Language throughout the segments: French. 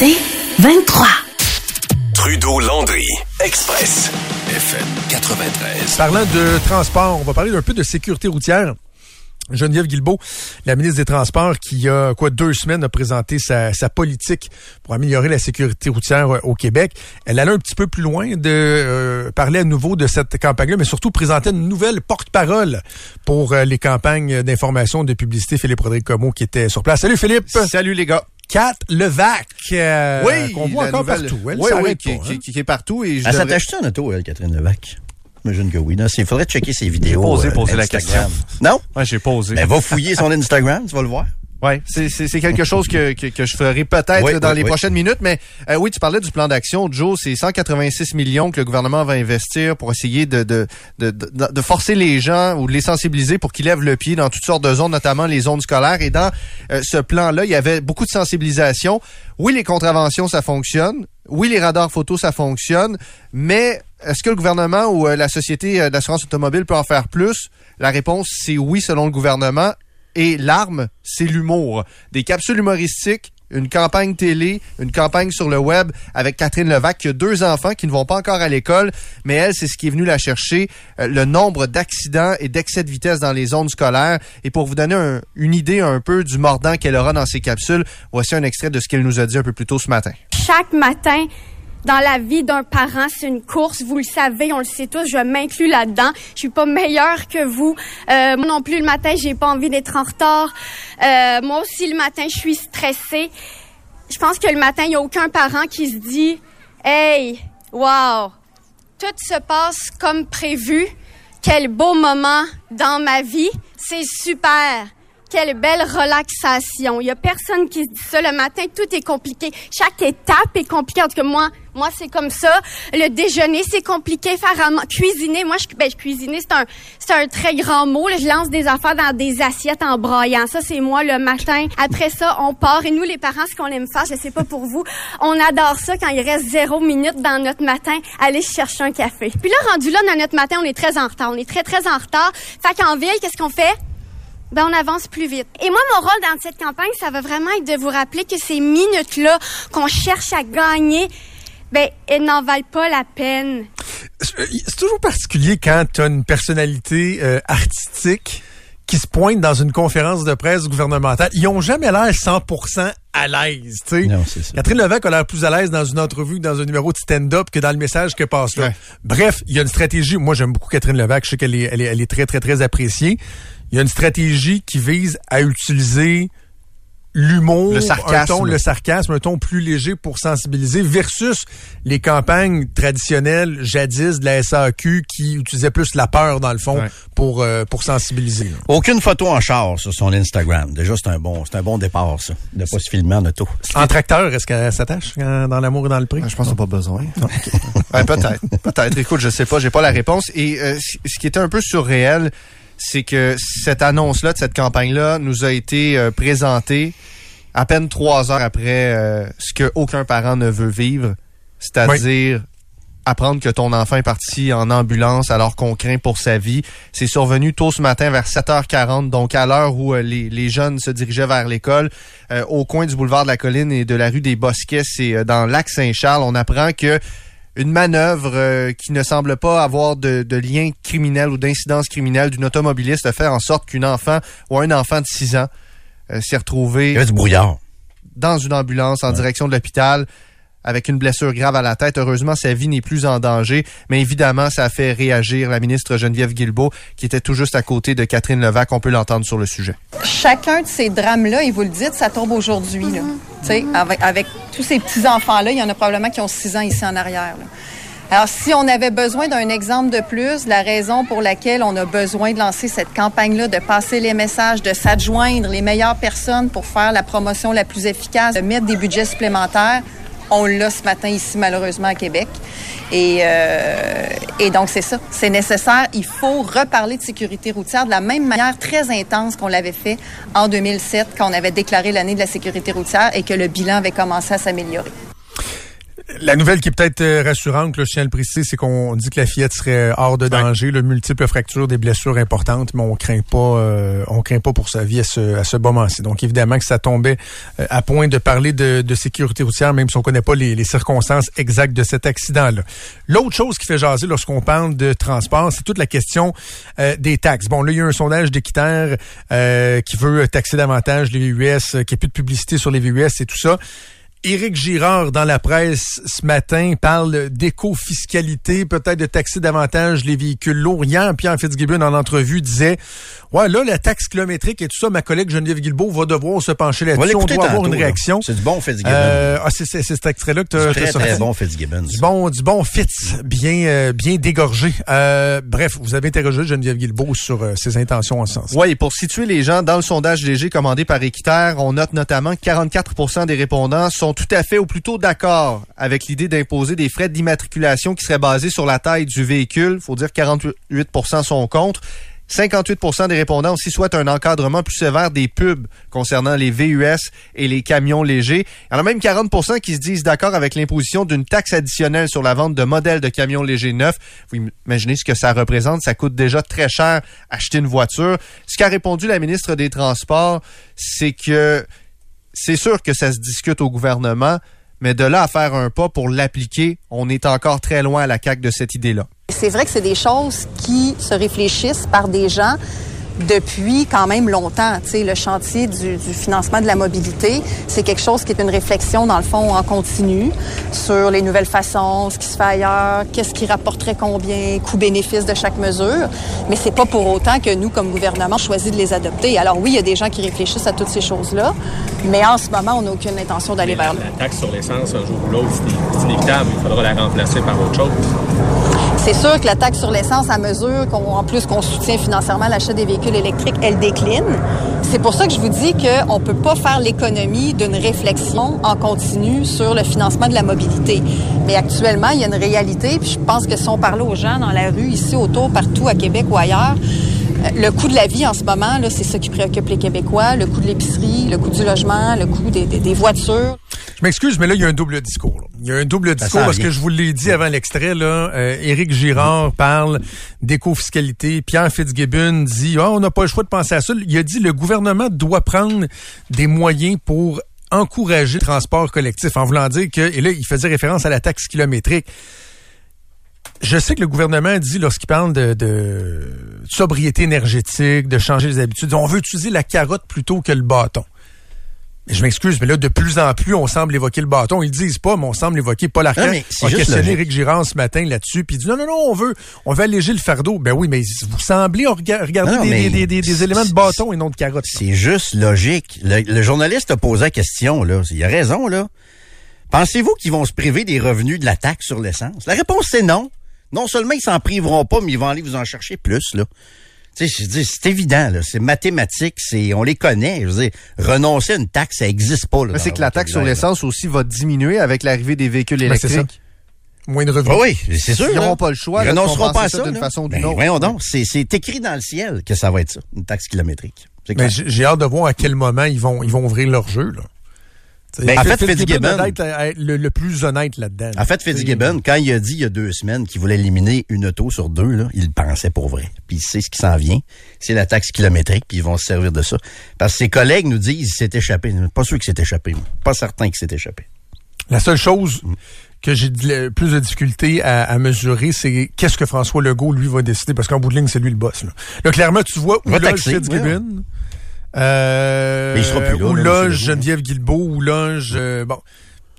C'est 23. Trudeau-Landry, Express, FM 93. Parlant de transport, on va parler un peu de sécurité routière. Geneviève Guilbeault, la ministre des Transports, qui il y a quoi deux semaines a présenté sa, sa politique pour améliorer la sécurité routière euh, au Québec. Elle allait un petit peu plus loin de euh, parler à nouveau de cette campagne-là, mais surtout présenter une nouvelle porte-parole pour euh, les campagnes d'information, de publicité. Philippe Rodrigue Comeau qui était sur place. Salut Philippe. Salut les gars. Kat Levac, euh, Oui, qu'on voit encore nouvelle- partout. Elle oui, oui, qui, pas, qui- hein. qui- qui est partout. Et je Elle devrais- s'attache en auto, elle, Catherine Levac? J'imagine que oui. Non, il faudrait checker ses vidéos. posé, euh, posé la question. Non? Ouais, j'ai posé. Ben, va fouiller son Instagram, tu vas le voir. Ouais, c'est quelque chose que, que, que je ferai peut-être Oui, dans oui, les oui. prochaines minutes. Mais euh, oui, tu parlais du plan d'action, Joe. C'est 186 millions que le gouvernement va investir pour essayer de, de, de, de, de forcer les gens ou de les sensibiliser pour qu'ils lèvent le pied dans toutes sortes de zones, notamment les zones scolaires. Et dans euh, ce plan-là, il y avait beaucoup de sensibilisation. Oui, les contraventions, ça fonctionne. Oui, les radars photos, ça fonctionne. Mais est-ce que le gouvernement ou euh, la société euh, d'assurance automobile peut en faire plus? La réponse, c'est oui, selon le gouvernement. Et l'arme, c'est l'humour. Des capsules humoristiques, une campagne télé, une campagne sur le web avec Catherine Levac qui a deux enfants qui ne vont pas encore à l'école, mais elle, c'est ce qui est venu la chercher, euh, le nombre d'accidents et d'excès de vitesse dans les zones scolaires. Et pour vous donner un- une idée un peu du mordant qu'elle aura dans ces capsules, voici un extrait de ce qu'elle nous a dit un peu plus tôt ce matin. chaque matin dans la vie d'un parent, c'est une course. Vous le savez, on le sait tous. Je m'inclus là-dedans. Je suis pas meilleure que vous. Euh, moi non plus le matin, j'ai pas envie d'être en retard. Euh, moi aussi le matin, je suis stressée. Je pense que le matin, il y a aucun parent qui se dit, hey, wow, tout se passe comme prévu. Quel beau moment dans ma vie. C'est super. Quelle belle relaxation. Il y a personne qui dit ça le matin. Tout est compliqué. Chaque étape est compliquée. En tout cas, moi, moi, c'est comme ça. Le déjeuner, c'est compliqué. Faire à cuisiner. Moi, je, ben, cuisiner, c'est un, c'est un très grand mot. Je lance des affaires dans des assiettes en broyant. Ça, c'est moi le matin. Après ça, on part. Et nous, les parents, ce qu'on aime faire, je sais pas pour vous, on adore ça quand il reste zéro minute dans notre matin, aller chercher un café. Puis là, rendu là, dans notre matin, on est très en retard. On est très, très en retard. Fait qu'en ville, qu'est-ce qu'on fait? Ben, on avance plus vite. Et moi, mon rôle dans cette campagne, ça va vraiment être de vous rappeler que ces minutes-là qu'on cherche à gagner, ben, elles n'en valent pas la peine. C'est toujours particulier quand tu as une personnalité euh, artistique qui se pointe dans une conférence de presse gouvernementale. Ils ont jamais l'air 100% à l'aise, tu sais. Non, c'est ça. Catherine Levac a l'air plus à l'aise dans une entrevue que dans un numéro de stand-up que dans le message qu'elle passe là. Ouais. Bref, il y a une stratégie. Moi, j'aime beaucoup Catherine Levac. Je sais qu'elle est, elle est, elle est très, très, très appréciée. Il y a une stratégie qui vise à utiliser l'humour, Le sarcasme. un ton, le sarcasme, un ton plus léger pour sensibiliser versus les campagnes traditionnelles jadis de la SAQ qui utilisaient plus la peur dans le fond Ouais. pour euh, pour sensibiliser. là. Aucune photo en char sur son Instagram. Déjà, c'est un bon, c'est un bon départ, ça. De pas se filmer en auto. En tracteur, est-ce qu'elle s'attache quand- dans l'amour et dans le prix? Ah, Je pense qu'on n'a pas besoin. Ouais, peut-être. Peut-être. Écoute, je sais pas, j'ai pas la réponse. Et euh, ce qui était un peu surréel, c'est que cette annonce-là, de cette campagne-là, nous a été euh, présentée à peine trois heures après euh, ce que aucun parent ne veut vivre, c'est-à-dire apprendre que ton enfant est parti en ambulance alors qu'on craint pour sa vie. C'est survenu tôt ce matin vers 7h40, donc à l'heure où euh, les, les jeunes se dirigeaient vers l'école, euh, au coin du boulevard de la Colline et de la rue des Bosquets, c'est dans Lac Saint-Charles. On apprend que une manœuvre euh, qui ne semble pas avoir de, de lien criminel ou d'incidence criminelle d'une automobiliste a fait en sorte qu'une enfant ou un enfant de 6 ans euh, s'est retrouvé Il y avait du brouillard. dans une ambulance en direction de l'hôpital avec une blessure grave à la tête. Heureusement, sa vie n'est plus en danger, mais évidemment, ça a fait réagir la ministre Geneviève Guilbeault, qui était tout juste à côté de Catherine Levac. On peut l'entendre sur le sujet. chacun de ces drames-là, et vous le dites, ça tombe aujourd'hui. là. Tu sais, avec, avec tous ces petits-enfants-là, il y en a probablement qui ont six ans ici en arrière. là. Alors, si on avait besoin d'un exemple de plus, la raison pour laquelle on a besoin de lancer cette campagne-là, de passer les messages, de s'adjoindre les meilleures personnes pour faire la promotion la plus efficace, de mettre des budgets supplémentaires, on l'a ce matin ici, malheureusement, à Québec. Et, euh, et donc, c'est ça. C'est nécessaire. Il faut reparler de sécurité routière de la même manière très intense qu'on l'avait fait en 2007, quand on avait déclaré l'année de la sécurité routière et que le bilan avait commencé à s'améliorer. La nouvelle qui est peut-être euh, rassurante, là, je tiens à le préciser, c'est qu'on dit que la fillette serait hors de danger, le multiple fractures, des blessures importantes, mais on craint pas, euh, on craint pas pour sa vie à ce, à ce moment-ci. Donc évidemment que ça tombait euh, à point de parler de, de, sécurité routière, même si on connaît pas les, les circonstances exactes de cet accident-là. L'autre chose qui fait jaser lorsqu'on parle de transport, c'est toute la question des taxes. Bon, là il y a un sondage d'équitaire qui veut taxer davantage les VUS, qui n'y plus de publicité sur les VUS et tout ça. Éric Girard, dans la presse ce matin, parle d'éco-fiscalité, peut-être de taxer davantage les véhicules lourds. Hier, Pierre Fitzgibbon, en entrevue, disait Ouais, là, la taxe kilométrique et tout ça, ma collègue Geneviève Guilbeault va devoir se pencher là-dessus. On doit avoir une réaction. C'est du bon Fitzgibbon. Euh, ah, c'est, c'est, cet extrait-là que tu as très, très bon Fitzgibbon. Du bon, du bon Fitz, bien, euh, bien dégorgé. Euh, bref, vous avez interrogé Geneviève Guilbeault sur euh, ses intentions en ce sens. Oui, et pour situer les gens, dans le sondage léger commandé par Équiterre, on note notamment que 44% des répondants sont tout à fait ou plutôt d'accord avec l'idée d'imposer des frais d'immatriculation qui seraient basés sur la taille du véhicule. faut dire que 48% sont contre. 58% des répondants aussi souhaitent un encadrement plus sévère des pubs concernant les VUS et les camions légers. Il y en a même 40 qui se disent d'accord avec l'imposition d'une taxe additionnelle sur la vente de modèles de camions légers neufs. Vous imaginez ce que ça représente. Ça coûte déjà très cher acheter une voiture. Ce qu'a répondu la ministre des Transports, c'est que c'est sûr que ça se discute au gouvernement, mais de là à faire un pas pour l'appliquer, on est encore très loin à la CAQ de cette idée-là. C'est vrai que c'est des choses qui se réfléchissent par des gens depuis quand même longtemps. Tu sais, le chantier du, du, financement de la mobilité, c'est quelque chose qui est une réflexion, dans le fond, en continu sur les nouvelles façons, ce qui se fait ailleurs, qu'est-ce qui rapporterait combien, coût-bénéfice de chaque mesure. Mais c'est pas pour autant que nous, comme gouvernement, choisit de les adopter. Alors oui, il y a des gens qui réfléchissent à toutes ces choses-là, mais en ce moment, on n'a aucune intention d'aller vers là. La taxe sur l'essence, un jour ou l'autre, c'est inévitable. Il faudra la remplacer par autre chose. C'est sûr que la taxe sur l'essence, à mesure qu'en plus qu'on soutient financièrement l'achat des véhicules électriques, elle décline. C'est pour ça que je vous dis qu'on ne peut pas faire l'économie d'une réflexion en continu sur le financement de la mobilité. Mais actuellement, il y a une réalité, puis je pense que si on parlait aux gens dans la rue, ici, autour, partout, à Québec ou ailleurs, le coût de la vie en ce moment, c'est ça qui préoccupe les Québécois. Le coût de l'épicerie, le coût du logement, le coût des voitures. Je m'excuse, mais là, il y a un double discours. Là. Il y a un double discours parce que je vous l'ai dit avant l'extrait. Là, euh, Éric Girard parle d'éco-fiscalité. Pierre Fitzgibbon dit oh, on n'a pas le choix de penser à ça. Il a dit le gouvernement doit prendre des moyens pour encourager le transport collectif en voulant dire que, et là, il faisait référence à la taxe kilométrique. Je sais que le gouvernement dit, lorsqu'il parle de, de, sobriété énergétique, de changer les habitudes, on veut utiliser la carotte plutôt que le bâton. Je m'excuse, mais là, de plus en plus, on semble évoquer le bâton. Ils le disent pas, mais on semble évoquer Paul Arcand. On a questionné Éric Girard ce matin là-dessus, puis il dit non, non, non, on veut, on veut alléger le fardeau. Ben oui, mais vous semblez regarder des, des, des, éléments de bâton et non de carotte. C'est juste logique. Le, journaliste a posé la question, là. Il a raison, là. Pensez-vous qu'ils vont se priver des revenus de la taxe sur l'essence? La réponse, c'est non. Non seulement ils s'en priveront pas, mais ils vont aller vous en chercher plus, là c'est évident, c'est mathématique, c'est on les connaît. Je veux dire, renoncer à une taxe, ça n'existe pas. C'est que la taxe sur l'essence aussi va diminuer avec l'arrivée des véhicules ben, électriques. Moins de revenus. Ah oui, c'est sûr. Ils n'auront pas le choix. Ils renonceront pas à ça, d'une façon ou d'une ben, autre. Voyons donc, c'est écrit dans le ciel que ça va être ça, une taxe kilométrique. Mais j'ai hâte de voir à quel moment ils vont ils vont ouvrir leur jeu là. Ben, en fait, Fitzgibbon, le, le, plus honnête là-dedans. En fait, Fitzgibbon, quand il a dit il y a deux semaines qu'il voulait éliminer une auto sur deux, là, il pensait pour vrai. Puis il sait ce qui s'en vient. C'est la taxe kilométrique, puis ils vont se servir de ça. Parce que ses collègues nous disent qu'il s'est échappé. Pas sûr qu'il s'est échappé. Pas certain qu'il s'est échappé. La seule chose mm. que j'ai plus de difficulté à, mesurer, c'est qu'est-ce que François Legault, lui, va décider. Parce qu'en bout de ligne, c'est lui le boss. Là, clairement, tu vois où loge Fitzgibbon. Euh, Mais il sera plus là. Ou loge Geneviève Guilbeault, ou loge... Euh, bon,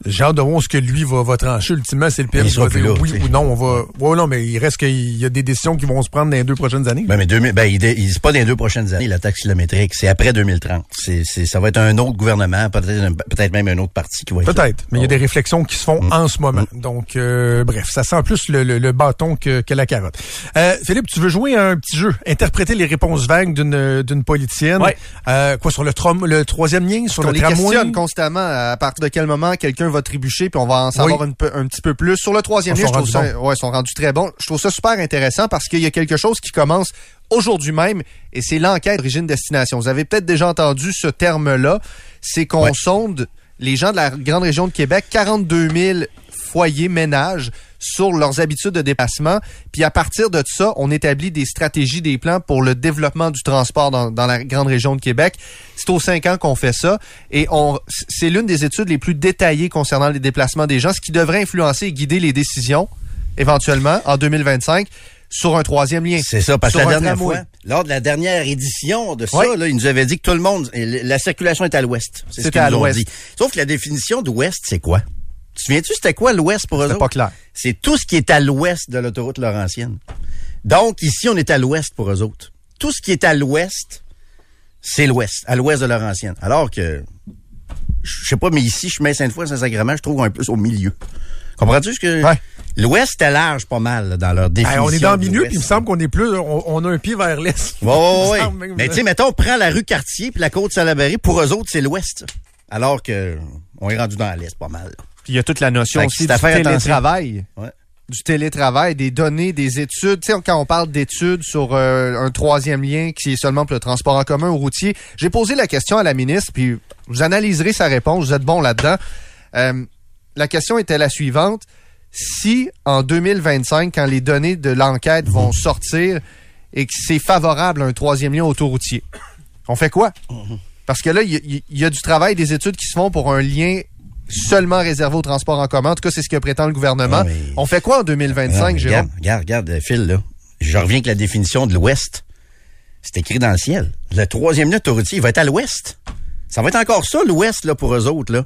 j'ai hâte de voir ce que lui va, va trancher. Ultimement, c'est le PM qui va dire oui ou non. On va. Ouais, non, mais il reste qu'il y a des décisions qui vont se prendre dans les deux prochaines années. Ben, mais deux, ben, il, il c'est pas dans les deux prochaines années, la taxe kilométrique. C'est après 2030. C'est, c'est, ça va être un autre gouvernement, peut-être, peut-être même un autre parti qui va être Peut-être. Mais il y a des réflexions qui se font mm. en ce moment. Mm. Donc, euh, bref, ça sent plus le, le, bâton que, que la carotte. Euh, Philippe, tu veux jouer à un petit jeu, interpréter les réponses vagues d'une, d'une politicienne. Ouais. Euh, quoi, sur le, trom, le troisième lien, sur le tramway? questionne constamment à partir de quel moment quelqu'un va trébucher, puis on va en savoir un, petit peu plus. Sur le troisième lien, je trouve ça, ouais, ils sont rendus très bons. Je trouve ça super intéressant parce qu'il y a quelque chose qui commence aujourd'hui même, et c'est l'enquête d'origine-destination. Vous avez peut-être déjà entendu ce terme-là. C'est qu'on sonde les gens de la grande région de Québec, 42 000 foyers, ménages sur leurs habitudes de déplacement. Puis à partir de ça, on établit des stratégies, des plans pour le développement du transport dans, dans la grande région de Québec. C'est aux cinq ans qu'on fait ça. Et on, c'est l'une des études les plus détaillées concernant les déplacements des gens, ce qui devrait influencer et guider les décisions, éventuellement, en 2025 sur un troisième lien. C'est ça, parce que la dernière fois, lors de la dernière édition de ça, Oui. là, il nous avait dit que tout le monde, la circulation est à l'ouest. C'est ce qu'ils à nous ont l'ouest. dit. Sauf que la définition d'ouest, c'est quoi? Tu te souviens-tu, c'était quoi l'ouest pour eux autres? pas clair. C'est tout ce qui est à l'ouest de l'autoroute Laurentienne. Donc, ici, on est à l'ouest pour eux autres. Tout ce qui est à l'ouest, c'est l'ouest, à l'ouest de Laurentienne. Alors que, je sais pas, mais ici, chemin Sainte-Foy, Saint-Sacrement, je trouve un peu au milieu. Comprends-tu ce que... Ouais. L'ouest est large pas mal là, dans leur Hey, définition. on est dans le milieu, puis il me semble qu'on est plus, on, on a un pied vers l'est. Ouais, ouais, Il me ouais. semble même, Mais tu sais, mettons, on prend la rue Cartier puis la côte Salaberry, pour eux autres, c'est l'ouest. Alors que on est rendu dans l'est pas mal. là. Il y a toute la notion aussi du télétravail. Ouais. Du télétravail, des données, des études. Tu sais, quand on parle d'études sur euh, un troisième lien qui est seulement pour le transport en commun ou routier, j'ai posé la question à la ministre, puis vous analyserez sa réponse, vous êtes bon là-dedans. Euh, la question était la suivante. Si en 2025, quand les données de l'enquête vont sortir et que c'est favorable à un troisième lien autoroutier, on fait quoi? Parce que là, il y, a- il y a du travail, des études qui se font pour un lien seulement réservé au transport en commun. En tout cas, c'est ce que prétend le gouvernement. Ah, mais- On fait quoi en Non, 2025, mais Jérôme? regarde, regarde, regarde, euh, Phil, là. Je reviens avec la définition de l'ouest. C'est écrit dans le ciel. Le troisième lien autoroutier, il va être à l'ouest. Ça va être encore ça, l'ouest, là, pour eux autres, là.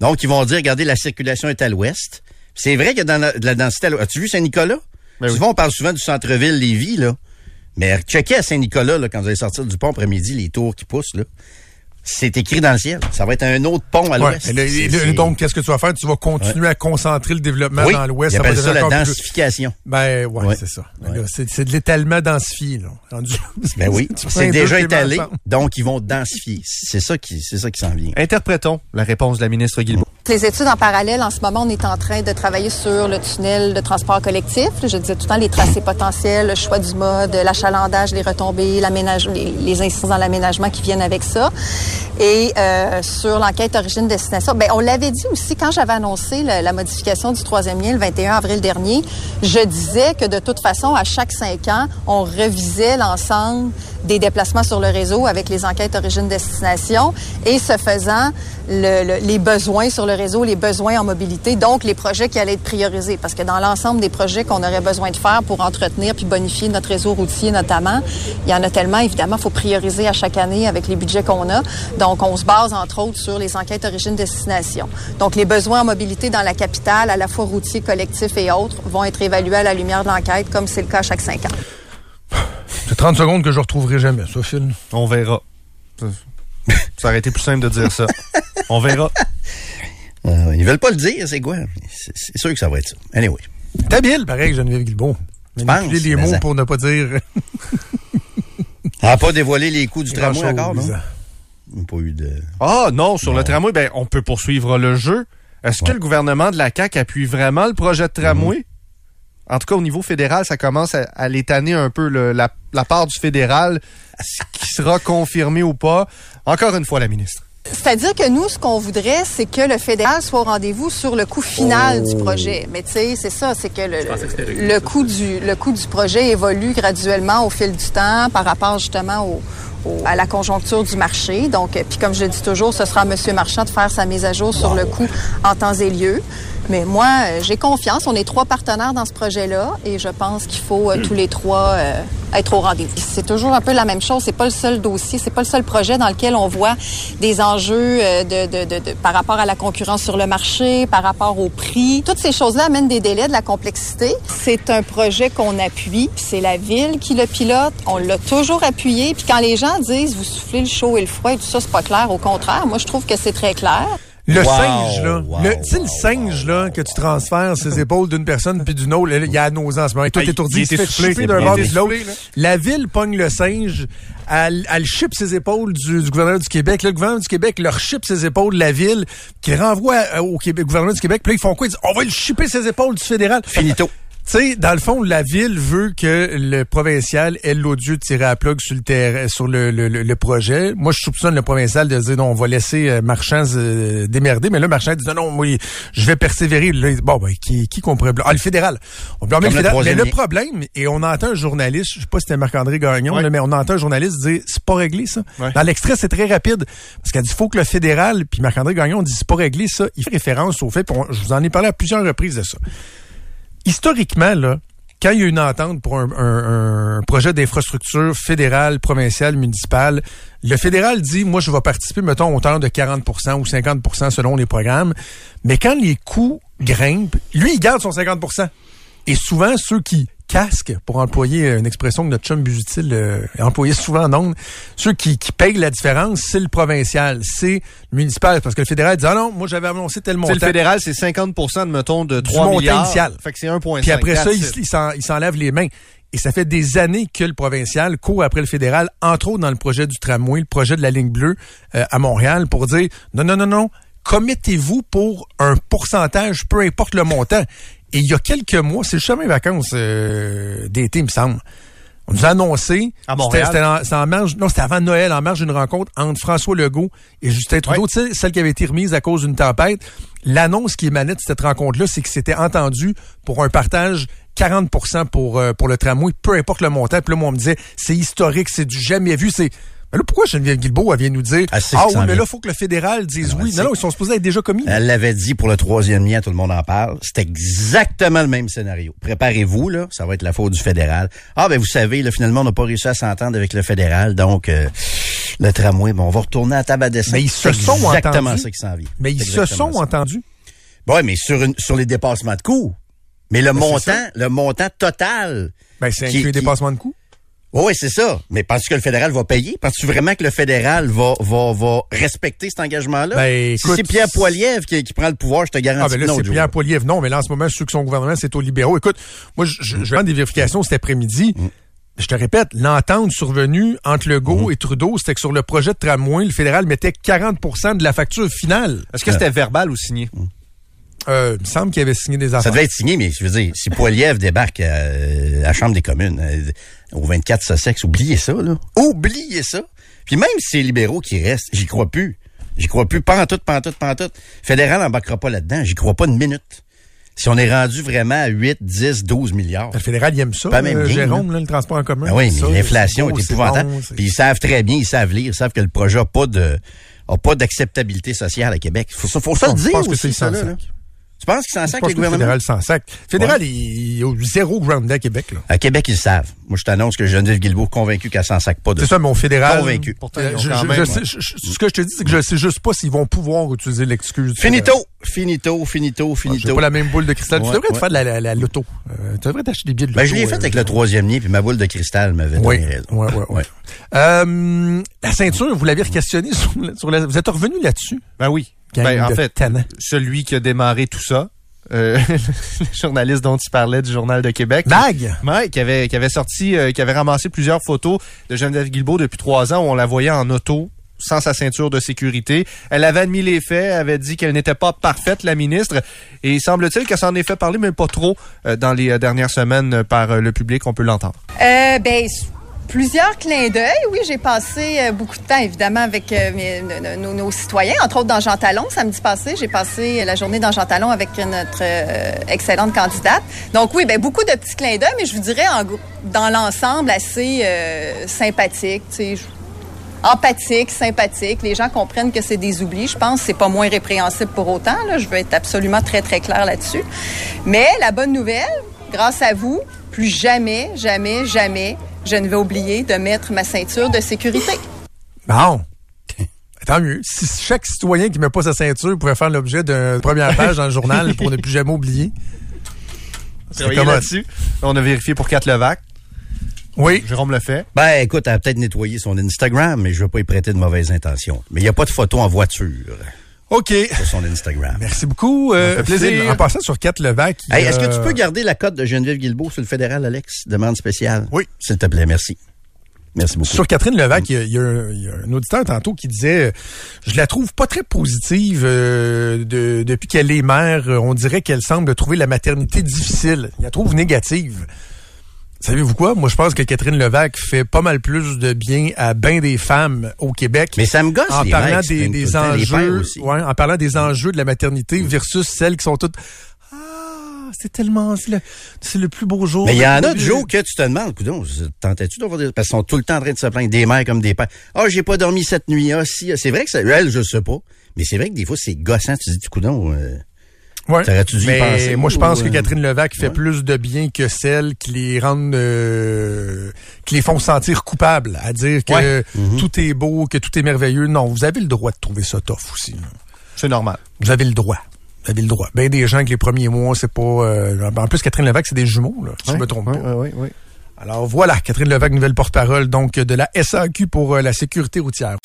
Donc, ils vont dire, regardez, la circulation est à l'ouest. C'est vrai qu'il y a dans la, de la densité à l'ouest. As-tu vu Saint-Nicolas? Ben oui. Souvent, on parle souvent du centre-ville Lévis, là. Mais checkez à Saint-Nicolas, là, quand vous allez sortir du pont après-midi, les tours qui poussent, là. C'est écrit dans le ciel. Ça va être un autre pont à l'ouest. Donc, qu'est-ce que tu vas faire? Tu vas continuer à concentrer le développement oui, dans l'ouest. ils va ça devenir la plus- densification. Ben, ouais, Ouais. c'est ça. C'est de l'étalement densifié, là. Ben oui, c'est déjà étalé, donc ils vont densifier. C'est ça qui, c'est ça qui s'en vient. Interprétons la réponse de la ministre Guilbeault. Les études en parallèle, en ce moment, on est en train de travailler sur le tunnel de transport collectif. Je disais tout le temps les tracés potentiels, le choix du mode, l'achalandage, les retombées, les, les incidences dans l'aménagement qui viennent avec ça. Et euh, sur l'enquête origine-destination, ben on l'avait dit aussi quand j'avais annoncé la modification du troisième lien le 21 avril dernier, je disais que de toute façon, à chaque cinq ans, on revisait l'ensemble des déplacements sur le réseau avec les enquêtes origine-destination et ce faisant, le- le- les besoins sur le réseau, les besoins en mobilité, donc les projets qui allaient être priorisés. Parce que dans l'ensemble des projets qu'on aurait besoin de faire pour entretenir puis bonifier notre réseau routier notamment, il y en a tellement, évidemment, faut prioriser à chaque année avec les budgets qu'on a. Donc, on se base, entre autres, sur les enquêtes origine-destination. Donc, les besoins en mobilité dans la capitale, à la fois routier, collectif et autres, vont être évalués à la lumière de l'enquête, comme c'est le cas chaque cinq ans. C'est 30 secondes que je retrouverai jamais, ça, Phil. On verra. Ça- aurait été plus simple de dire ça. On verra. Euh, ils veulent pas le dire, c'est quoi? C'est, sûr que ça va être ça. Anyway. T'es habile, pareil, Geneviève Guilbeault. Manipuler penses, les mots ça- pour ne pas dire... On n'a pas dévoilé les coûts du tramway encore, non? Il n'y a pas eu de... Ah non, sur Non. le tramway, ben on peut poursuivre le jeu. Est-ce que le gouvernement de la CAQ appuie vraiment le projet de tramway? En tout cas, au niveau fédéral, ça commence à, à l'étaner un peu le- la, la part du fédéral, ce qui sera confirmé ou pas? Encore une fois, la ministre. C'est-à-dire que nous, ce qu'on voudrait, c'est que le fédéral soit au rendez-vous sur le coût final du projet. Mais tu sais, c'est ça, c'est que le, que le coût du le coût du projet évolue graduellement au fil du temps par rapport justement au, au- à la conjoncture du marché. Donc, euh, puis comme je le dis toujours, ce sera à M. Marchand de faire sa mise à jour sur le coût en temps et lieu. Mais moi, euh, j'ai confiance. On est trois partenaires dans ce projet-là et je pense qu'il faut euh, tous les trois euh, être au rendez-vous. C'est toujours un peu la même chose. C'est pas le seul dossier, c'est pas le seul projet dans lequel on voit des enjeux de, par rapport à la concurrence sur le marché, par rapport au prix. Toutes ces choses-là amènent des délais, de la complexité. C'est un projet qu'on appuie. C'est la ville qui le pilote. On l'a toujours appuyé. Puis quand les gens disent vous soufflez le chaud et le froid tout ça, c'est pas clair. Au contraire, moi je trouve que c'est très clair. Le Wow, singe, là. wow, le- tu sais, le singe, là, que tu transfères ses épaules d'une personne puis d'une autre, là, il y a nausée en ce moment. T'es il- étourdi, il il se fait d'un bord et de l'autre. La ville pogne le singe, elle, elle chip ses épaules du, du gouvernement du Québec. Là, le gouvernement du Québec leur chip ses épaules de la ville, qui renvoie euh, au Québec, gouvernement du Québec. Puis là, ils font quoi? Ils disent, on va le chipper ses épaules du fédéral. Finito. Tu sais, dans le fond, la ville veut que le provincial ait l'odieux de tirer à plug sur le terrain, sur le, le, le- projet. Moi, je soupçonne le provincial de dire non, on va laisser euh, Marchand se démerder, mais là, Marchand dit non, non, oui, je vais persévérer. Là, bon, ben, qui, qui qu'on pourrait? Ah, le fédéral. On blâme le fédéral. Mais le problème, et on entend un journaliste, je sais pas si c'était Marc-André Gagnon, Ouais. là, mais on entend un journaliste dire c'est pas réglé, ça. Ouais. Dans l'extrait, c'est très rapide. Parce qu'elle dit faut que le fédéral, puis Marc-André Gagnon dit c'est pas réglé, ça. Il fait référence au fait, on- je vous en ai parlé à plusieurs reprises de ça historiquement, là, quand il y a une entente pour un, projet d'infrastructure fédérale, provinciale, municipale, le fédéral dit, moi, je vais participer, mettons, hauteur de 40% ou 50% selon les programmes. Mais quand les coûts grimpent, lui, il garde son 50% Et souvent, ceux qui casquent, pour employer une expression que notre chum Busutil euh, a employée souvent en ondes, ceux qui, qui payent la différence, c'est le provincial, c'est le municipal. Parce que le fédéral dit, ah non, moi, j'avais annoncé tel montant. le fédéral, c'est 50% de, mettons, de Du 3 montant milliards. initial. Fait que c'est 1,5. Puis après ça, il, il s'enlève les mains. Et ça fait des années que le provincial court après le fédéral, entre autres dans le projet du tramway, le projet de la ligne bleue euh, à Montréal, pour dire non, non, non, non, commettez-vous pour un pourcentage, peu importe le montant. Et il y a quelques mois, c'est le chemin de vacances euh, d'été, il me semble. On nous a annoncé. À Montréal? C'était, c'était en, marge, non, c'était avant Noël, en marge d'une rencontre entre François Legault et Justin Trudeau. Ouais. Celle qui avait été remise à cause d'une tempête. L'annonce qui émanait de cette rencontre-là, c'est que c'était entendu pour un partage 40 pour, euh, pour le tramway, peu importe le montant. Puis là, moi, on me disait, c'est historique, c'est du jamais vu. C'est mais là, pourquoi Geneviève Guilbeault, elle vient nous dire, ah oui, mais là, il faut que le fédéral dise oui. Non, ils sont supposés être déjà commis. Elle l'avait dit pour le troisième lien, tout le monde en parle. C'est exactement le même scénario. Préparez-vous, là, ça va être la faute du fédéral. Ah ben vous savez, là, finalement, on n'a pas réussi à s'entendre avec le fédéral, donc euh, le tramway, bon, on va retourner à la table à. Mais ils se C'est sont exactement entendus. ça qui s'en vient. Mais ils se exactement sont entendus. Ouais, mais sur une, sur les dépassements de coûts. Mais le Ben, montant, le montant total. Ben, c'est inclus les dépassements de coûts. Oui, c'est ça. Mais penses-tu que le fédéral va payer? Penses-tu vraiment que le fédéral va, va, va respecter cet engagement-là? Ben, si écoute, c'est Pierre Poilievre qui, qui prend le pouvoir, je te garantis Ah, ben là, que non, c'est. Pierre Poilievre. Non, mais là, en ce moment, ceux qui sont au gouvernement, c'est aux libéraux. Écoute, moi, je, je, je vais rendre des vérifications cet après-midi. Mm. Je te répète, l'entente survenue entre Legault Mm-hmm. et Trudeau, c'était que sur le projet de tramway, le fédéral mettait 40% de la facture finale. Est-ce que c'était verbal ou signé? Euh, il me semble qu'il avait signé des Ça affaires. devait être signé, mais je veux dire, si Poilievre débarque à, à la Chambre des communes, euh, au 24 Sussex, oubliez ça, là. Oubliez ça. Puis même si c'est les libéraux qui restent, j'y crois plus. J'y crois plus. Pas en tout, pas en tout, pas en tout. Fédéral n'embarquera pas là-dedans. J'y crois pas une minute. Si on est rendu vraiment à 8, 10, 12 milliards. Le fédéral, il aime ça, Pas même euh, bien, Jérôme, là, le transport en commun. Ah oui, Ça, mais l'inflation est épouvantable. bon, Puis ils savent très bien, ils savent lire, ils savent que le projet n'a pas de a pas d'acceptabilité sociale à Québec. Faut, ça- faut ça le Non, je dire pense que c'est ça, là. Tu penses qu'ils s'en pense les que le gouvernements? fédéral s'en sac. Le fédéral, il, il a zéro ground à Québec, là. À Québec, ils le savent. Moi, je t'annonce que Geneviève Guilbeault convaincu qu'elle s'en sac pas de C'est ça, mon fédéral. Convaincu. Pourtant, Euh, ils ont je- quand je- même, je sais- je- je- ce que je te dis, c'est que je sais juste pas s'ils vont pouvoir utiliser l'excuse. du fédéral. Finito, finito, finito, Ah, finito. pas la même boule de cristal. Ouais, tu devrais te faire de la, la, la loto. Euh, tu devrais t'acheter des billets de loto. Ben, je l'ai fait euh, avec le troisième lien, puis ma boule de cristal m'avait Oui, donné raison. ouais, ouais, ouais. Euh, la ceinture, vous l'avez questionné sur, la- sur la- vous êtes revenu là-dessus? Ben oui. Gang Ben, en de fait, celui qui a démarré tout ça, euh, le journaliste dont tu parlais du Journal de Québec. Mag. Ouais, qui avait, qui avait sorti, euh, qui avait ramassé plusieurs photos de Geneviève Guilbeault depuis trois ans où on la voyait en auto sans sa ceinture de sécurité. Elle avait admis les faits, avait dit qu'elle n'était pas parfaite, la ministre, et il semble-t-il qu'elle s'en est fait parler, mais pas trop, euh, dans les euh, dernières semaines euh, par euh, le public, on peut l'entendre. Euh, ben, plusieurs clins d'œil. Oui, j'ai passé euh, beaucoup de temps, évidemment, avec euh, nos, citoyens, entre autres dans Jean Talon. Samedi passé, j'ai passé la journée dans Jean Talon avec notre euh, excellente candidate. Donc oui, ben, beaucoup de petits clins d'œil, mais je vous dirais, en dans l'ensemble, assez euh, sympathique. empathique, sympathique. Les gens comprennent que c'est des oublis. Je pense c'est pas moins répréhensible pour autant. Là. Je veux être absolument très, très clair là-dessus. Mais la bonne nouvelle, grâce à vous, plus jamais, jamais, jamais, je ne vais oublier de mettre ma ceinture de sécurité. Bon. Tant mieux. Si chaque citoyen qui met pas sa ceinture pourrait faire l'objet d'une première page dans le journal pour ne plus jamais oublier. C'est là-dessus. On a vérifié pour Kat Levac. Oui. Jérôme le fait. Ben, écoute, elle a peut-être nettoyé son Instagram, mais je veux pas y prêter de mauvaises intentions. Mais il n'y a pas de photo en voiture OK. sur son Instagram. Merci beaucoup. Euh, plaisir. En passant sur Kat Levac. Hey, est-ce que tu peux garder la cote de Geneviève Guilbeault sur le fédéral, Alex? Demande spéciale. Oui. S'il te plaît, merci. Merci beaucoup. Sur Catherine Levac, il y, a, y un, il y a un auditeur tantôt qui disait, euh, je la trouve pas très positive euh, de- depuis qu'elle est mère. Euh, On dirait qu'elle semble trouver la maternité difficile. Il la trouve négative. Savez-vous quoi? Moi, je pense que Catherine Levac fait pas mal plus de bien à bien des femmes au Québec. Mais ça me gosse, en les parlant mecs, des, des enjeux, aussi. ouais, en parlant des enjeux de la maternité versus celles qui sont toutes ah c'est tellement c'est le, plus beau jour. Mais il y en a, plus- Joe, que tu te demandes, coudonc, tentais-tu d'avoir des... Parce qu'ils sont tout le temps en train de se plaindre des mères comme des pères. Ah, j'ai pas dormi cette nuit. Ah, si. ah. C'est vrai que ça, elle, je sais pas. Mais c'est vrai que des fois, c'est gossant. Tu dis, du coudonc, euh, Ouais. T'aurais-tu dû y Mais penser, moi, je pense ou, que Catherine Levac fait ouais. plus de bien que celles qui les rendent, euh, qui les font sentir coupables, à dire que Ouais. Mhm. tout est beau, que tout est merveilleux. Non, vous avez le droit de trouver ça tough aussi. C'est normal. Vous avez le droit. Vous avez le droit. Ben des gens que les premiers mois, c'est pas. euh, en plus, Catherine Levac, c'est des jumeaux, là, si je me trompe pas. Oui, oui, oui. Alors voilà, Catherine Levac, nouvelle porte-parole donc de la SAQ pour euh, la sécurité routière.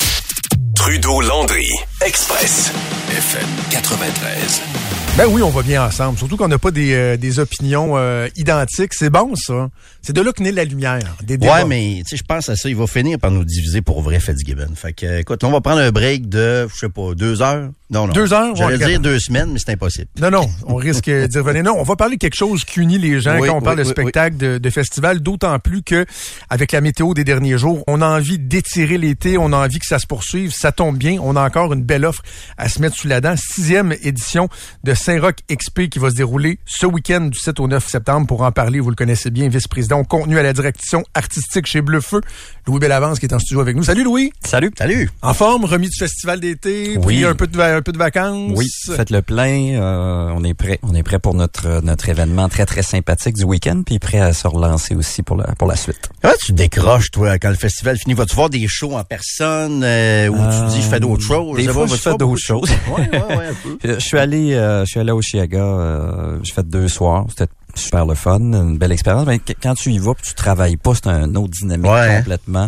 Trudeau-Landry, Express, FM 93. Ben oui, on va bien ensemble. Surtout qu'on n'a pas des, euh, des opinions euh, identiques. C'est bon, ça. C'est de là que naît la lumière. Des débats. Ouais, mais tu sais, je pense à ça. Il va finir par nous diviser pour vrai, Fitzgibbon. Fait que, euh, écoute, on va prendre un break de, je sais pas, deux heures? Non, non. Deux heures? J'allais Ouais, dire deux semaines, mais c'est impossible. Non, non, on risque d'y revenir. Non, on va parler de quelque chose qui unit les gens Oui, quand on parle oui, de spectacle, de, de festival, d'autant plus que avec la météo des derniers jours, on a envie d'étirer l'été, on a envie que ça se poursuive, ça tombe bien, on a encore une belle offre à se mettre sous la dent. Sixième édition de Saint-Roch XP qui va se dérouler ce week-end du 7 au 9 septembre. Pour en parler, vous le connaissez bien, vice-président contenu à la direction artistique chez Bleu Feu, Louis Bellavance qui est en studio avec nous. Salut Louis! Salut. Salut! En forme, remis du festival d'été, Oui. pris un peu de, un peu de vacances. Oui, faites le plein. euh, on est prêt. On est prêt pour notre notre événement très très sympathique du week-end, puis prêt à se relancer aussi pour la pour la suite. Comment tu décroches, toi, quand le festival finit? Vas-tu voir des shows en personne euh, ou tu dis je fais d'autres choses? Des fois, je vas-tu fais d'autres choses. Ouais, ouais, ouais, un peu. Je je suis allé, euh, je suis allé au Chiaga. Euh, j'ai fait deux soirs. C'était super le fun, une belle expérience. Mais qu- quand tu y vas, tu travailles pas, c'est un autre dynamique Ouais. complètement.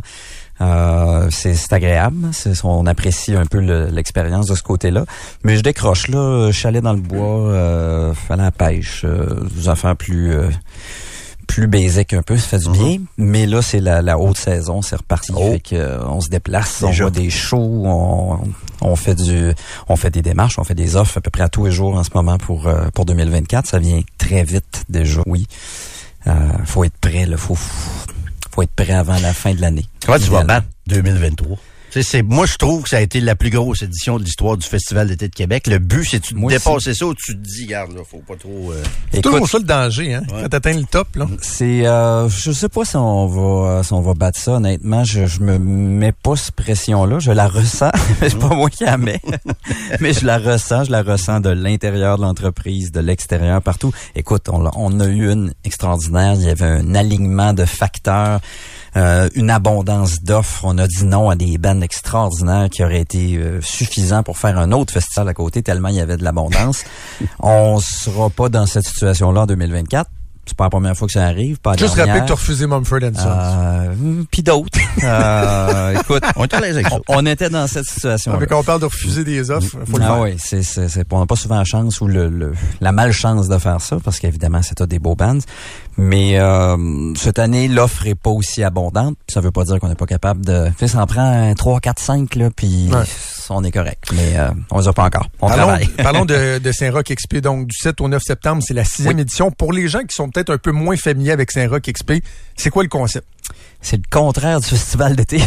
Euh, c'est agréable. C'est, on apprécie un peu le- l'expérience de ce côté-là. Mais je décroche là. Je suis allé dans le bois, euh, à la pêche, euh, des affaires plus euh, plus basic un peu, ça fait du bien. Mais là, c'est la, la haute saison, c'est reparti. Oh. Fait que, euh, on se déplace, on voit des shows, on, on fait du, on fait des démarches, on fait des offres à peu près à tous les jours en ce moment pour euh, pour 2024. Ça vient très vite déjà. Oui, euh, faut être prêt. Là, faut faut être prêt avant la fin de l'année. Comment tu vas Idéalement. battre 2023? Tu sais, c'est, moi, je trouve que ça a été la plus grosse édition de l'histoire du Festival d'été de Québec. Le but, c'est de Moi dépasser ça ou tu te dis, regarde, là, faut pas trop... euh, C'est Écoute, toujours ça le danger, hein? Quand t'atteins le top, là. C'est, euh, je sais pas si on va, euh, si on va battre ça. Honnêtement, je, je me mets pas cette pression-là. Je la ressens. c'est pas moi qui la mets, mais je la ressens. Je la ressens de l'intérieur de l'entreprise, de l'extérieur, partout. Écoute, on, l'a- on a eu une extraordinaire. Il y avait un alignement de facteurs. Euh, une abondance d'offres. On a dit non à des bandes extraordinaires qui auraient été euh, suffisants pour faire un autre festival à côté, tellement il y avait de l'abondance. On sera pas dans cette situation-là en 2024. C'est pas la première fois que ça arrive, pas Juste rappeler que t'as refusé Mumford Sons. Euh, hum, Puis d'autres. Euh, écoute, On est à l'aise avec ça. on, on était dans cette situation. Mais quand on parle de refuser des offres, faut le Ah faire. oui, c'est, c'est, c'est, on n'a pas souvent la chance ou le, le- la malchance de faire ça, parce qu'évidemment, c'est des beaux bands. Mais euh, cette année, l'offre est pas aussi abondante. Ça veut pas dire qu'on n'est pas capable de... Tu sais, ça en prend un 3, 4, 5, là, puis Ouais. on est correct. Mais euh, on les a pas encore. On Parlons, travaille. parlons de, de Saint-Roch XP, donc du 7 au 9 septembre, c'est la sixième édition. Pour les gens qui sont peut-être un peu moins familiers avec Saint-Roch XP, c'est quoi le concept? C'est le contraire du festival d'été.